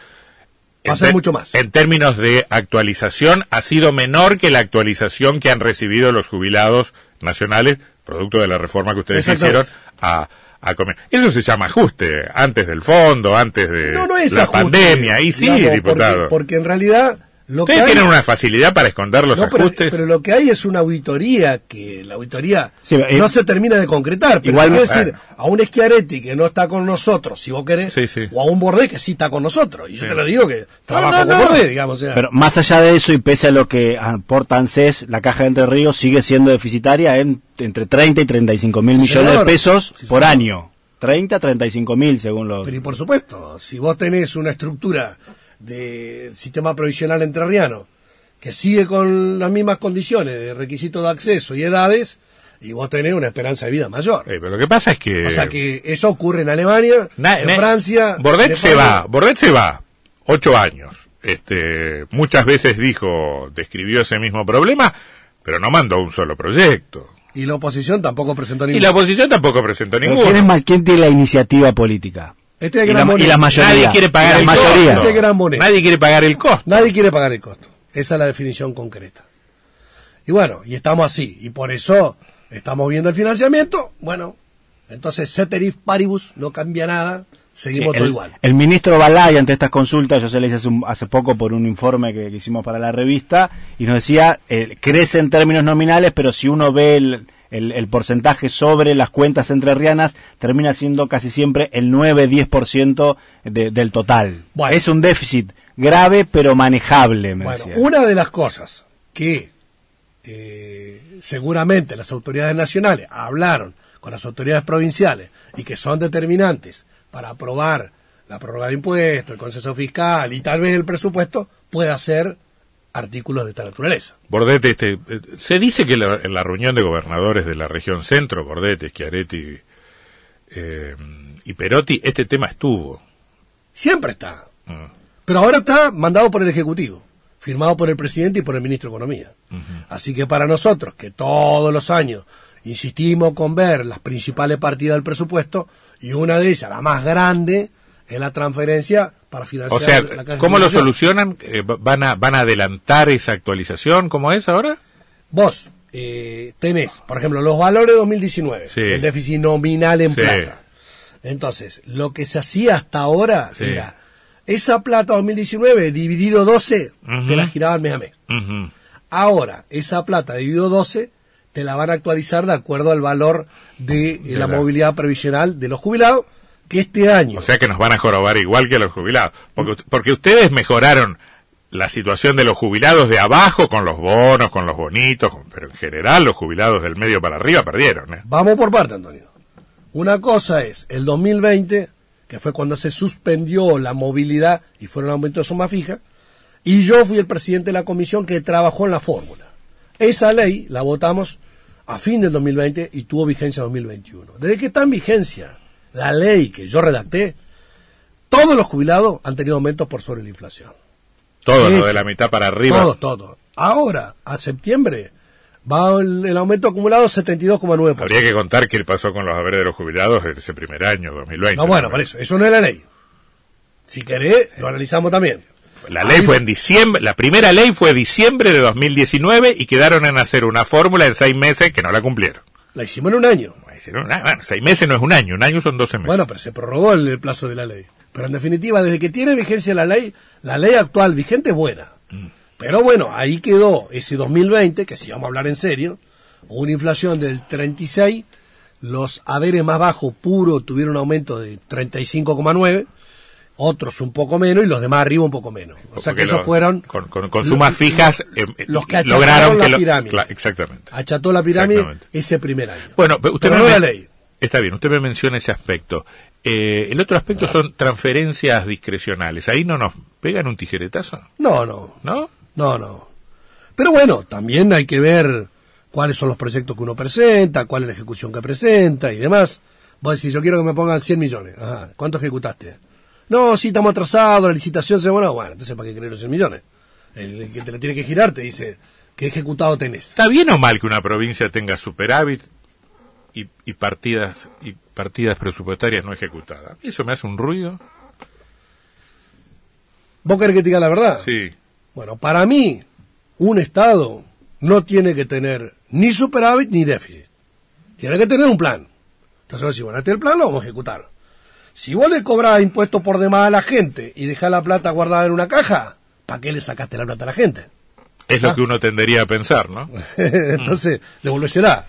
Va a en ser mucho más. En términos de actualización, ha sido menor que la actualización que han recibido los jubilados nacionales, producto de la reforma que ustedes hicieron, a, a comer. Eso se llama ajuste, antes del fondo, antes de No, no es la ajuste, pandemia. Y sí, digamos, diputado. Porque, porque en realidad lo que Ustedes hay- tienen una facilidad para esconder los No, pero, ajustes. pero lo que hay es una auditoría que la auditoría Sí, eh, no se termina de concretar. Pero igual- quiero decir, bueno. a un Schiaretti que no está con nosotros, si vos querés, Sí, sí. o a un Bordé que sí está con nosotros. Y yo Sí. te lo digo que trabajo no, con no. Bordé, digamos. o sea. Pero más allá de eso y pese a lo que aporta ANSES, la caja de Entre Ríos sigue siendo deficitaria en entre 30 y 35 mil Sí, millones señor. de pesos Sí, por señor. año. 30 a 35 mil según los... Pero y por supuesto, si vos tenés una estructura de sistema provisional entrerriano que sigue con las mismas condiciones de requisitos de acceso y edades, y vos tenés una esperanza de vida mayor. Eh, pero lo que pasa es que... O sea que eso ocurre en Alemania, Na- en na- Francia. Bordet se va, Bordet se va, ocho años. Este, muchas veces dijo, describió ese mismo problema, pero no mandó un solo proyecto. Y la oposición tampoco presentó Y ningún. la oposición tampoco presentó ninguno. ¿quién, es más, ¿Quién tiene la iniciativa política? Este es Y Gran la, y Bonet. la mayoría. Nadie quiere pagar la el mayoría. costo. Este es Gran Bonet. Nadie quiere pagar el costo. Nadie quiere pagar el costo. Esa es la definición concreta. Y bueno, y estamos así. Y por eso estamos viendo el financiamiento. Bueno, entonces ceteris paribus no cambia nada. Seguimos Sí, todo el, igual. el ministro Balay ante estas consultas, yo se le hice hace, un- hace poco por un informe que, que hicimos para la revista, y nos decía, eh, crece en términos nominales, pero si uno ve el, el, el porcentaje sobre las cuentas entrerrianas termina siendo casi siempre el 9-10% de, del total. Bueno. Es un déficit grave pero manejable, me Bueno, decía. una de las cosas que eh, seguramente las autoridades nacionales hablaron con las autoridades provinciales y que son determinantes para aprobar la prórroga de impuestos, el consenso fiscal y tal vez el presupuesto, pueda ser artículos de esta naturaleza. Bordete, este, se dice que la- en la reunión de gobernadores de la región centro, Bordete, Schiaretti eh, y Perotti, este tema estuvo. Siempre está. Ah. Pero ahora está mandado por el Ejecutivo, firmado por el presidente y por el ministro de Economía. Así que para nosotros, que todos los años insistimos con ver las principales partidas del presupuesto, y una de ellas, la más grande, es la transferencia para financiar O sea, la caja de ¿cómo lo solucionan? Eh, va- ¿Van a, ¿Van a adelantar esa actualización? ¿Cómo es ahora? Vos eh, tenés, por ejemplo, los valores de 2019, Sí. el déficit nominal en Sí. plata. Entonces, lo que se hacía hasta ahora Sí. era esa plata 2019 dividido 12, Ujú. te la giraban mes a mes. Ahora, esa plata dividido 12 te la van a actualizar de acuerdo al valor de, eh, De la, la- movilidad previsional de los jubilados, que este año... O sea que nos van a jorobar igual que a los jubilados. Porque, porque ustedes mejoraron la situación de los jubilados de abajo con los bonos, con los bonitos, pero en general los jubilados del medio para arriba perdieron. ¿eh? Vamos por parte, Antonio. Una cosa es el 2020, que fue cuando se suspendió la movilidad y fueron aumentos de suma fija, y yo fui el presidente de la comisión que trabajó en la fórmula. Esa ley la votamos a fin del 2020 y tuvo vigencia en 2021. Desde que está en vigencia la ley que yo redacté, todos los jubilados han tenido aumentos por sobre la inflación. Todo lo de la mitad para arriba. Todo, todo. Ahora, a septiembre, va el, el aumento acumulado 72,9%. Habría que contar qué pasó con los haberes de los jubilados en ese primer año, 2020. No, bueno, por eso, eso no es la ley. Si querés, lo analizamos también. La ley fue en diciembre, la primera ley fue diciembre de 2019 y quedaron en hacer una fórmula en seis meses que no la cumplieron. La hicimos en un año. Hicieron una- bueno, seis meses no es un año, un año son 12 meses. Bueno, pero se prorrogó el, el plazo de la ley. Pero en definitiva, desde que tiene vigencia la ley, la ley actual vigente es buena. Pero bueno, ahí quedó ese 2020, que si vamos a hablar en serio, una inflación del 36, los haberes más bajos puros tuvieron un aumento de 35,9, otros un poco menos y los demás arriba un poco menos. O sea que esos lo- fueron con, con- con sumas los- fijas eh, los que lograron la lo- pirámide. Exactamente. acható la pirámide ese primer año. Bueno, pero usted Pero me no la ley. Está bien, usted me menciona ese aspecto. Eh, el otro aspecto son transferencias discrecionales. Ahí no nos pegan un tijeretazo, No, no, ¿no? no, no. Pero bueno, también hay que ver cuáles son los proyectos que uno presenta, cuál es la ejecución que presenta y demás. Vos decís, yo quiero que me pongan 100 millones. Ajá, ¿cuánto ejecutaste? No, sí, estamos atrasados, la licitación se bueno, bueno, entonces ¿para qué querer los 100 millones? El, el que te la tiene que girar te dice, ¿qué ejecutado tenés? ¿Está bien o mal que una provincia tenga superávit y, y partidas y partidas presupuestarias no ejecutadas? Eso me hace un ruido. ¿Vos querés que te diga la verdad? Sí. Bueno, para mí, un Estado no tiene que tener ni superávit ni déficit. Tiene que tener un plan. Entonces, decís, bueno, este es el plan, lo vamos a ejecutar. Si vos le cobrás impuestos por demás a la gente y dejás la plata guardada en una caja, ¿para qué le sacaste la plata a la gente? Es Ah. lo que uno tendería a pensar, ¿no? *laughs* Entonces, devolvérsela.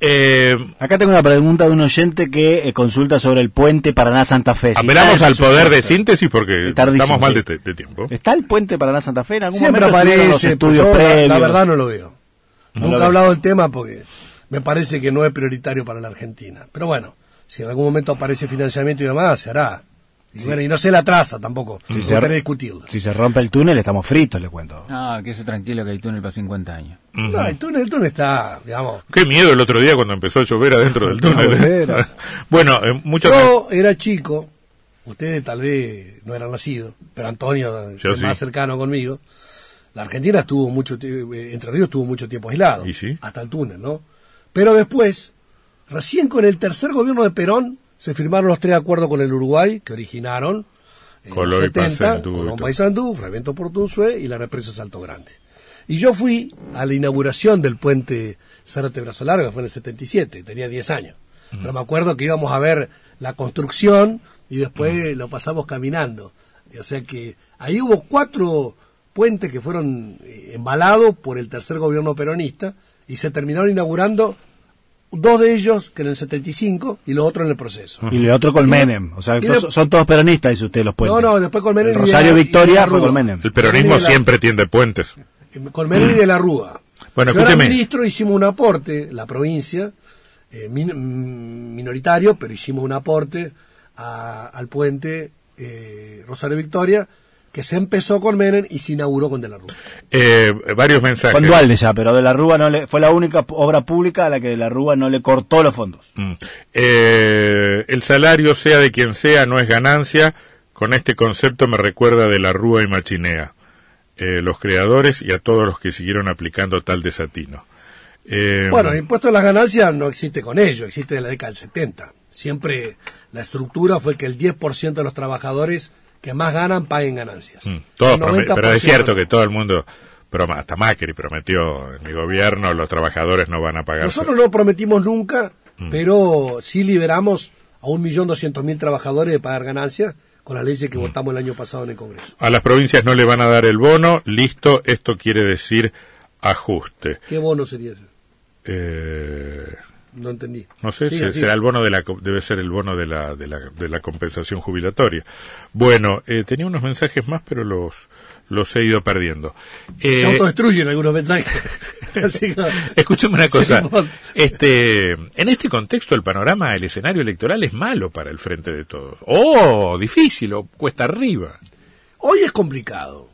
Eh, Acá tengo una pregunta de un oyente que eh, consulta sobre el puente Paraná-Santa Fe. Si apelamos al poder de síntesis porque estamos mal sí. de, tiempo. ¿Está el puente Paraná-Santa Fe? En algún Siempre momento estuvieron los aparece, pero estudios yo la- previos. la verdad no lo veo. No Nunca lo he hablado del tema porque me parece que no es prioritario para la Argentina. Pero bueno, si en algún momento aparece financiamiento y demás, se hará. Y, bueno, y no se la traza tampoco. Si se- discutirlo. Si se rompe el túnel, estamos fritos, le cuento. Ah, que ese tranquilo que hay túnel para 50 años. No, el túnel, el túnel está, digamos. Qué miedo el otro día cuando empezó a llover adentro del *laughs* túnel. bolera. *laughs* bueno, eh, muchos... Yo era chico, ustedes tal vez no eran nacidos, pero Antonio, Yo el sí. más cercano conmigo, la Argentina estuvo mucho tiempo, Entre Ríos estuvo mucho tiempo aislado, ¿Y sí? hasta el túnel, ¿no? Pero después, recién con el tercer gobierno de Perón, se firmaron los tres acuerdos con el Uruguay, que originaron en Colón los y 70, Paysandú y Colón. Paysandú, Frevento Portunzué y la represa Salto Grande. Y yo fui a la inauguración del puente Zárate Brazo Largo, fue en el 77, tenía 10 años. Pero me acuerdo que íbamos a ver la construcción y después lo pasamos caminando. Y, o sea que ahí hubo cuatro puentes que fueron eh, embalados por el tercer gobierno peronista y se terminaron inaugurando dos de ellos que en el 75 y los otros en el proceso. Y el otro con Menem. O sea, y de- son todos peronistas, dice usted, los puentes. No, no, después con Menem El y Rosario la- y de Victoria fue Rúa. con Menem. El peronismo y la- siempre tiende puentes. Con Menem y de la Rúa. Bueno, Yo era escúcheme. ministro, hicimos un aporte, la provincia, eh, min- mm, minoritario, pero hicimos un aporte a- al puente eh, Rosario Victoria, que se empezó con Menem y se inauguró con De la Rúa. Eh, varios mensajes. Con Dualde ya, pero de la Rúa no le, fue la única obra pública a la que de la Rúa no le cortó los fondos. Mm. Eh, el salario, sea de quien sea, no es ganancia. Con este concepto me recuerda de la Rúa y Machinea. Eh, los creadores y a todos los que siguieron aplicando tal desatino. Eh, Bueno, el impuesto a las ganancias no existe con ello, existe de la década del 70. Siempre la estructura fue que el 10% de los trabajadores que más ganan paguen ganancias. Mm, todo El prome- 90% pero es cierto que todo el mundo, pero hasta Macri prometió, en mi gobierno los trabajadores no van a pagar. Nosotros no prometimos nunca, Mm. pero sí liberamos a un millón doscientos mil trabajadores de pagar ganancias con las leyes que votamos el año pasado en el Congreso. A las provincias no le van a dar el bono, listo, esto quiere decir ajuste. ¿Qué bono sería ese? Eh, No entendí. no sé, Sí, se- será el bono de la, debe ser el bono de la, de la, de la compensación jubilatoria. Bueno, eh, tenía unos mensajes más, pero los, los he ido perdiendo. Eh, Se autodestruyen algunos mensajes. *laughs* *laughs* Así que- Escúchame una cosa. Este, en este contexto, el panorama, el escenario electoral es malo para el frente de todos. Oh, difícil, o cuesta arriba. Hoy es complicado.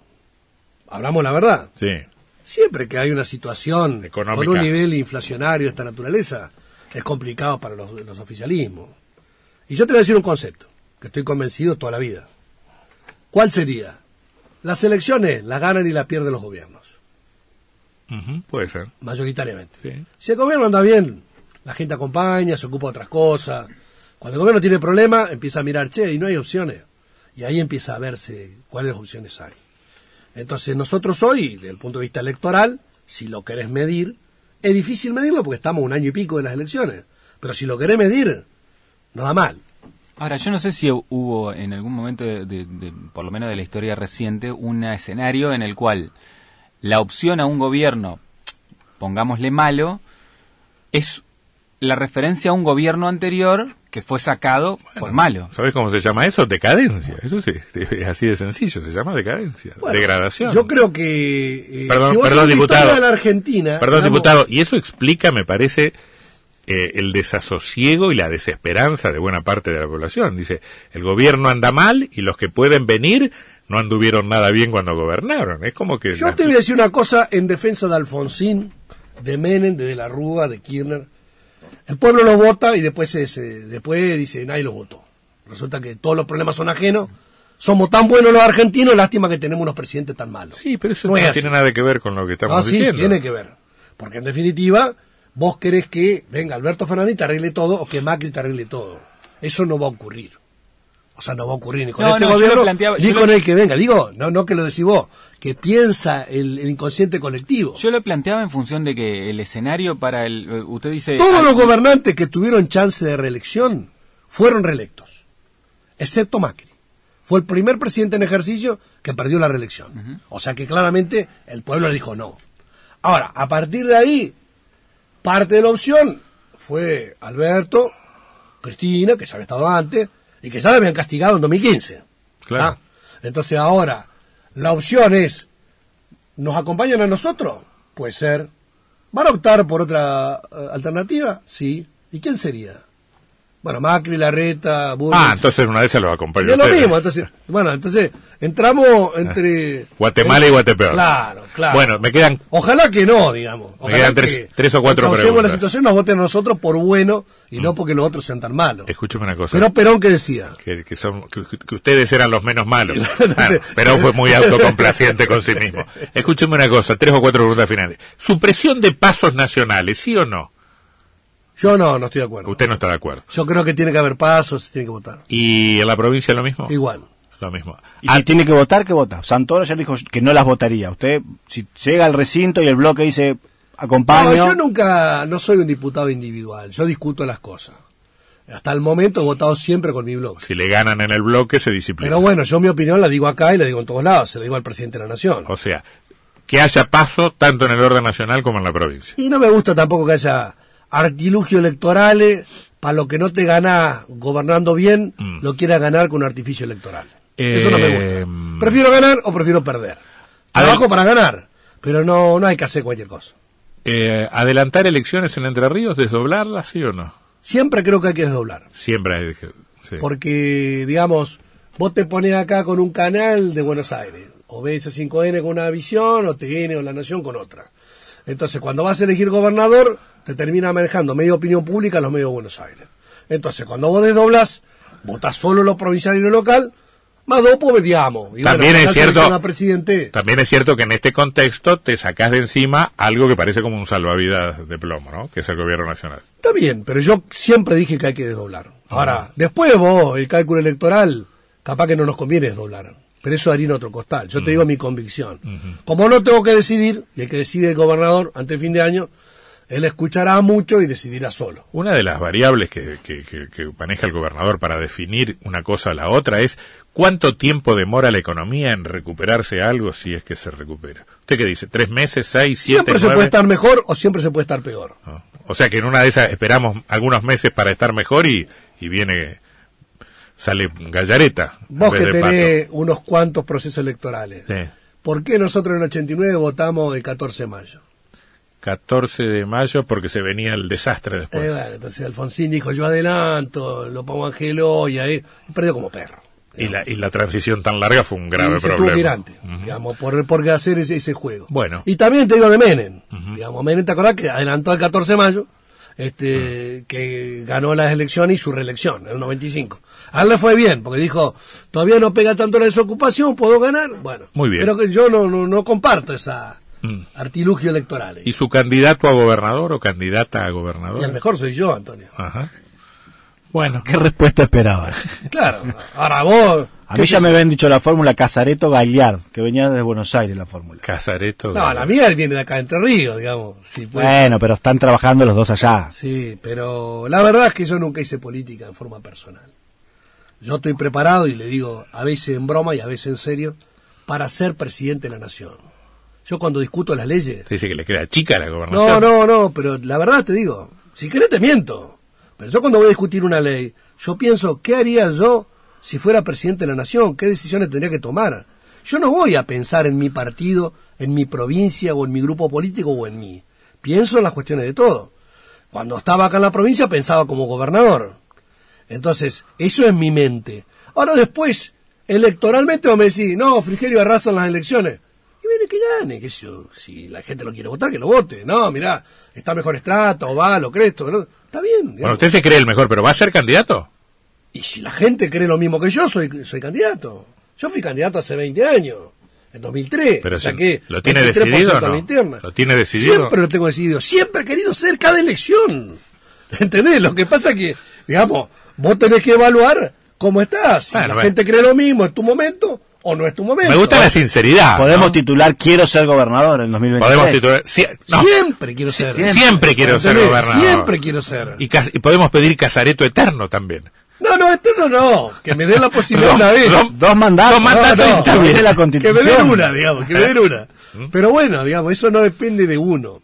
Hablamos la verdad. Sí. Siempre que hay una situación Económica. con un nivel inflacionario de esta naturaleza, es complicado para los, los oficialismos. Y yo te voy a decir un concepto, que estoy convencido toda la vida. ¿Cuál sería? Las elecciones las ganan y las pierden los gobiernos, puede ser. mayoritariamente. Sí. Si el gobierno anda bien, la gente acompaña, se ocupa de otras cosas. Cuando el gobierno tiene problemas, empieza a mirar, che, y no hay opciones. Y ahí empieza a verse cuáles opciones hay. Entonces nosotros hoy, desde el punto de vista electoral, si lo querés medir, es difícil medirlo porque estamos un año y pico de las elecciones. Pero si lo querés medir, no da mal. Ahora, yo no sé si hubo en algún momento, de, por lo menos de la historia reciente, un escenario en el cual la opción a un gobierno, pongámosle malo, es la referencia a un gobierno anterior que fue sacado por malo. ¿Sabes cómo se llama eso? Decadencia. Eso sí, es así de sencillo, se llama decadencia. Bueno, degradación. Yo creo que... eh, Perdón, si vos perdón, diputado. de la Argentina... Perdón, digamos, diputado, y eso explica, me parece, eh, el desasosiego y la desesperanza de buena parte de la población. Dice, el gobierno anda mal y los que pueden venir no anduvieron nada bien cuando gobernaron. Es como que... Yo la- te voy a decir una cosa en defensa de Alfonsín, de Menem, de De la Rúa, de Kirchner. El pueblo lo vota y después, se, se- después dice, nadie lo votó. Resulta que todos los problemas son ajenos. Somos tan buenos los argentinos, lástima que tenemos unos presidentes tan malos. Sí, pero eso No tiene nada que ver con lo que estamos No, sí, diciendo. tiene que ver. Porque en definitiva, vos querés que venga Alberto Fernández y te arregle todo o que Macri te arregle todo. Eso no va a ocurrir. O sea, no va a ocurrir ni con No, este no, gobierno lo planteaba- ni con lo- el que venga. Digo, no, no que lo decís vos, que piensa el, el inconsciente colectivo. Yo lo planteaba en función de que el escenario para el... eh, Usted dice... Todos los gobernantes que tuvieron chance de reelección fueron reelectos, excepto Macri. Fue el primer presidente en ejercicio que perdió la reelección. O sea que claramente el pueblo le dijo no. Ahora, a partir de ahí, parte de la opción fue Alberto, Cristina, que ya había estado antes, y que ya la habían castigado en 2015. Claro. ¿Ah? Entonces ahora, la opción es, ¿nos acompañan a nosotros? Puede ser. ¿Van a optar por otra eh, alternativa? Sí. ¿Y quién sería? Bueno, Macri, Larreta, Burrich. Ah, entonces una de esas los acompaño Y es lo mismo, entonces, bueno, entonces entramos entre... Guatemala y Guatepeor. Claro, claro. Bueno, me quedan Ojalá que no, digamos. Ojalá quedan que tres- tres o cuatro preguntas. Mm. la situación, nos voten a nosotros por bueno y no porque los otros sean tan malos. Escúcheme una cosa. Pero Perón, ¿qué decía? que, que son, que, que ustedes eran los menos malos. *laughs* Entonces- Claro, Perón fue muy autocomplaciente con sí mismo. *laughs* Escúcheme una cosa, tres o cuatro preguntas finales. Supresión de pasos nacionales, ¿sí o no? Yo no, no estoy de acuerdo. Usted no está de acuerdo. Yo creo que tiene que haber pasos, se tiene que votar. ¿Y en la provincia lo mismo? Igual. Lo mismo. Y si tiene que votar, ¿qué vota? Santoro ya dijo que no las votaría. Usted, si llega al recinto y el bloque dice, acompaño... No, yo nunca, no soy un diputado individual, yo discuto las cosas. Hasta el momento he votado siempre con mi bloque. Si le ganan en el bloque, se disciplina. Pero bueno, yo mi opinión la digo acá y la digo en todos lados, se la digo al presidente de la Nación. O sea, que haya paso tanto en el orden nacional como en la provincia. Y no me gusta tampoco que haya artilugios electorales para lo que no te gana gobernando bien, Mm. lo quiera ganar con un artificio electoral. Eh, Eso no me gusta. Prefiero ganar o prefiero perder. Trabajo para ganar, pero no, no hay que hacer cualquier cosa. Eh, ¿Adelantar elecciones en Entre Ríos, desdoblarlas, sí o no? Siempre creo que hay que desdoblar. Siempre hay que... sí. Porque, digamos, vos te pones acá con un canal de Buenos Aires, o BS5N con una visión, o TN o La Nación con otra. Entonces, cuando vas a elegir gobernador, te termina manejando medio opinión pública los medios de Buenos Aires. Entonces, cuando vos desdoblas, votás solo lo provincial y lo local, más dos, pues digamos. Y También bueno, es cierto- presidente. También es cierto que en este contexto te sacás de encima algo que parece como un salvavidas de plomo, ¿no? Que es el gobierno nacional. Está bien, pero yo siempre dije que hay que desdoblar. Ahora, después vos, el cálculo electoral, capaz que no nos conviene desdoblar. Pero eso haría en otro costal. Yo te digo mi convicción. Como no tengo que decidir, y el que decide el gobernador ante el fin de año, él escuchará mucho y decidirá solo. Una de las variables que, que- que- que maneja el gobernador para definir una cosa a la otra es cuánto tiempo demora la economía en recuperarse algo si es que se recupera. ¿Usted qué dice? ¿Tres meses, seis, siete, Siempre se puede estar mejor o siempre se puede estar peor. Ah, O sea que en una de esas esperamos algunos meses para estar mejor y, y viene, sale gallareta. Vos que tenés unos cuantos procesos electorales. Sí. ¿Por qué nosotros en el 89 votamos el 14 de mayo? 14 de mayo porque se venía el desastre después. Eh, bueno, entonces Alfonsín dijo, yo adelanto, lo pongo Angelo y ahí perdió como perro. y, la, y la transición tan larga fue un grave y se problema. que ir antes, digamos, por, por hacer ese, ese juego. Bueno. Y también te digo de Menem. Digamos, Menem, ¿te acordás que adelantó el 14 de mayo? Este, que ganó las elecciones y su reelección, en el 95. A él le fue bien, porque dijo, todavía no pega tanto la desocupación, puedo ganar. Bueno, Muy bien. pero que yo no, no, no comparto esa Mm. artilugio electoral. ¿Y su candidato a gobernador o candidata a gobernador? Y el mejor soy yo, Antonio. Ajá. Bueno. ¿Qué respuesta esperaba? *laughs* Claro, ahora vos... A mí ya me habían dicho la fórmula Casareto Galiard, que venía desde Buenos Aires la fórmula. Casareto. No, la mía viene de acá, de Entre Ríos, digamos. Bueno, pero están trabajando los dos allá. Sí, pero la verdad es que yo nunca hice política en forma personal. Yo estoy preparado, y le digo a veces en broma y a veces en serio, para ser presidente de la nación. Yo cuando discuto las leyes... Te dice que le queda chica la No, gobernación. no, no, pero la verdad te digo, si querés te miento. Pero yo cuando voy a discutir una ley, yo pienso, ¿qué haría yo si fuera presidente de la nación? ¿Qué decisiones tendría que tomar? Yo no voy a pensar en mi partido, en mi provincia o en mi grupo político o en mí. Pienso en las cuestiones de todo. Cuando estaba acá en la provincia pensaba como gobernador. Entonces, eso es mi mente. Ahora después, electoralmente vos me decís, no, Frigerio arrasa en las elecciones. Viene que gane, qué sé yo, si la gente lo quiere votar, que lo vote. No, mirá, está mejor estrato, va, lo cresto, ¿no? está bien. digamos. Bueno, usted se cree el mejor, pero ¿va a ser candidato? Y si la gente cree lo mismo que yo, soy, soy candidato. Yo fui candidato hace 20 años, en 2003. Pero saqué ¿lo tiene 23% decidido o no? interna. ¿Lo tiene decidido? Siempre lo tengo decidido. Siempre he querido ser cada elección. *laughs* ¿Entendés? Lo que pasa que, digamos, vos tenés que evaluar cómo estás. Si Bueno, la bueno. gente cree lo mismo, ¿es tu momento o no es tu momento? Me gusta la sinceridad. Podemos ¿no? titular Quiero ser gobernador en 2023. Podemos titular. no. Siempre quiero ser. Siempre, quiero ser gobernador. Siempre quiero ser. Y, y podemos pedir casareto eterno también. No, no, esto no, no. Que me den la posibilidad una vez. Dos- Dos mandatos. Dos mandatos es la que me constitución. den una, digamos, que me den una. Pero bueno, digamos, eso no depende de uno.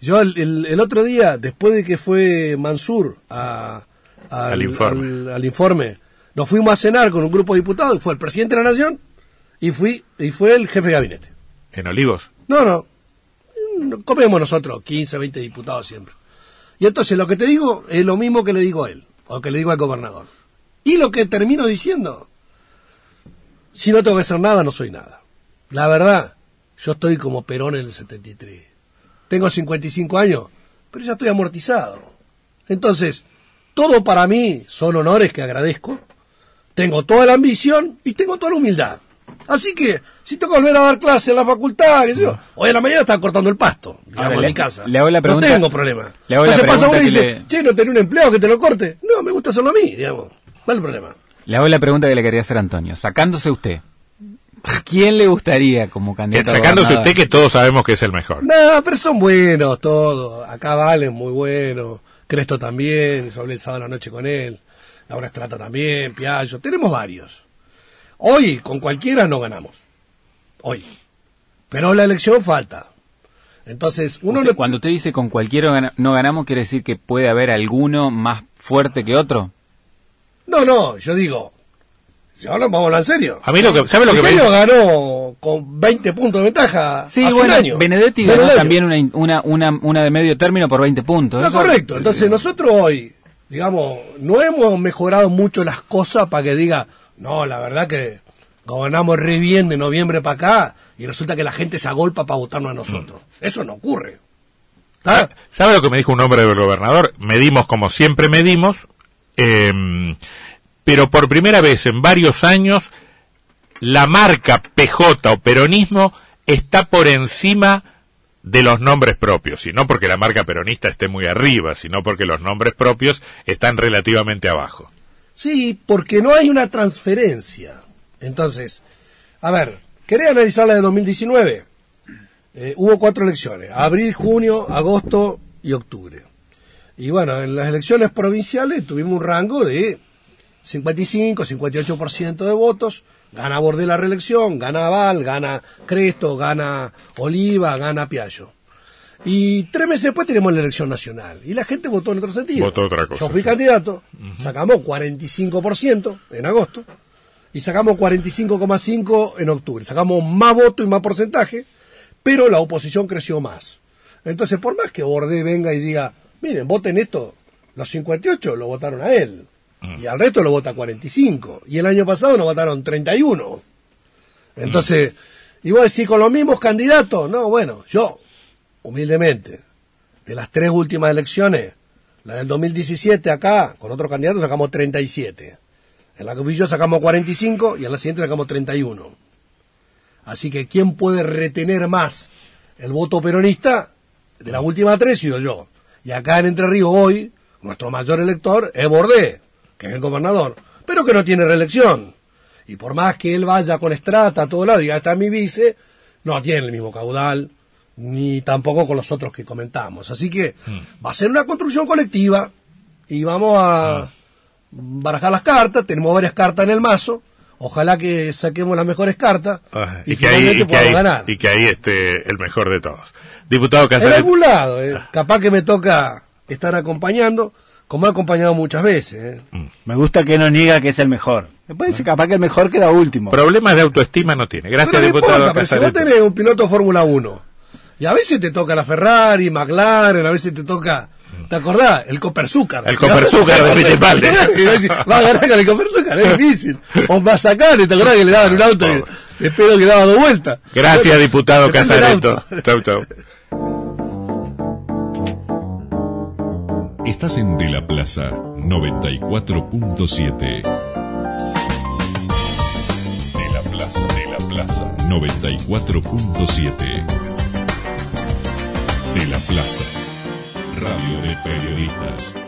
Yo el, el- el otro día, después de que fue Mansur a- al, Al informe. al- al informe, nos fuimos a cenar con un grupo de diputados, y fue el presidente de la Nación y, fui, y fue el jefe de gabinete. En Olivos. No, no, comemos nosotros 15, 20 diputados siempre. Y entonces lo que te digo es lo mismo que le digo a él, o que le digo al gobernador. Y lo que termino diciendo, si no tengo que hacer nada, no soy nada. La verdad, yo estoy como Perón en el 73. Tengo 55 años, pero ya estoy amortizado. Entonces, todo para mí son honores que agradezco. Tengo toda la ambición y tengo toda la humildad. Así que, si tengo que volver a dar clase en la facultad, qué sé yo, hoy en la mañana están cortando el pasto, digamos, Ahora, en le- mi casa. le hago la pregunta- no tengo problema. le hago la Entonces pasa uno y dice, que che, no tenés un empleado que te lo corte. No, me gusta hacerlo a mí, digamos. ¿Cuál es el problema? Le hago la pregunta que le quería hacer a Antonio. Sacándose usted, ¿quién le gustaría como candidato Sacándose usted que todos sabemos que es el mejor. No, pero son buenos todos. Acá Valen, muy bueno. Cresto también. Yo hablé el sábado a la noche con él. Laura Estrata también. Piallo. Tenemos varios. Hoy, con cualquiera no ganamos. Hoy. Pero la elección falta. Entonces, uno Usted- no... Cuando usted dice con cualquiera no ganamos, ¿quiere decir que puede haber alguno más fuerte que otro? No, no, yo digo... Si ahora vamos a hablar en serio. A mí lo que, ¿sabe lo que me ganó con 20 puntos de ventaja Sí, hace bueno, un año. Benedetti ganó también una, una, una, una de medio término por 20 puntos. Está Eso- correcto. Entonces nosotros hoy, digamos, no hemos mejorado mucho las cosas para que diga, no, la verdad que gobernamos re bien de noviembre para acá y resulta que la gente se agolpa para votarnos a nosotros. Eso no ocurre. ¿Sabe lo que me dijo un hombre del gobernador? Medimos como siempre medimos, eh, pero por primera vez en varios años la marca PJ o peronismo está por encima de los nombres propios, y no porque la marca peronista esté muy arriba, sino porque los nombres propios están relativamente abajo. Sí, porque no hay una transferencia. Entonces, a ver, ¿querés analizar la de 2019? Eh, hubo cuatro elecciones, abril, junio, agosto y octubre. Y bueno, en las elecciones provinciales tuvimos un rango de 55, 58% de votos. Gana Bordé la reelección, gana Val, gana Cresto, gana Oliva, gana Piallo. Y tres meses después tenemos la elección nacional. Y la gente votó en otro sentido. Votó otra cosa, Yo fui sí. candidato, sacamos 45% en agosto y sacamos 45,5% en octubre. Sacamos más votos y más porcentaje, pero la oposición creció más. Entonces, por más que Bordé venga y diga, miren, voten esto, los 58 lo votaron a él. Y al resto lo vota 45. Y el año pasado nos votaron 31. Entonces, y vos decís, con los mismos candidatos, no, bueno, yo, humildemente, de las tres últimas elecciones, la del 2017 acá, con otro candidato sacamos 37. En la que fui yo sacamos 45 y en la siguiente sacamos 31. Así que, ¿quién puede retener más el voto peronista? De las últimas tres, sido yo. Y acá en Entre Ríos hoy, nuestro mayor elector es Bordé, que es el gobernador, pero que no tiene reelección. Y por más que él vaya con Estrata a todo lado diga, está mi vice, no tiene el mismo caudal, ni tampoco con los otros que comentamos. Así que va a ser una construcción colectiva y vamos a barajar las cartas, tenemos varias cartas en el mazo, ojalá que saquemos las mejores cartas Ah, y, y, que ahí, y, que ahí, ganar. y que ahí esté el mejor de todos. Diputado En Casares, algún lado, eh. capaz que me toca estar acompañando, como he acompañado muchas veces. eh. Me gusta que no niega que es el mejor. Después dice capaz que el mejor queda último. problemas de autoestima no tiene. Gracias, Pero diputado importa, pero si vos tenés un piloto Fórmula 1 y a veces te toca la Ferrari, McLaren, a veces te toca, ¿te acordás? El Coperzúcar. El Coperzúcar de *laughs* Fittipaldi. *laughs* Va a ganar con el Coperzúcar, es difícil. O Mazacane, ¿te acordás que le daban un auto y espero que daba dos vueltas? Gracias, diputado Casareto. *laughs* Chau, chau. Estás en De la Plaza 94.7. De la Plaza, de la Plaza 94.7. De la Plaza. Radio de Periodistas.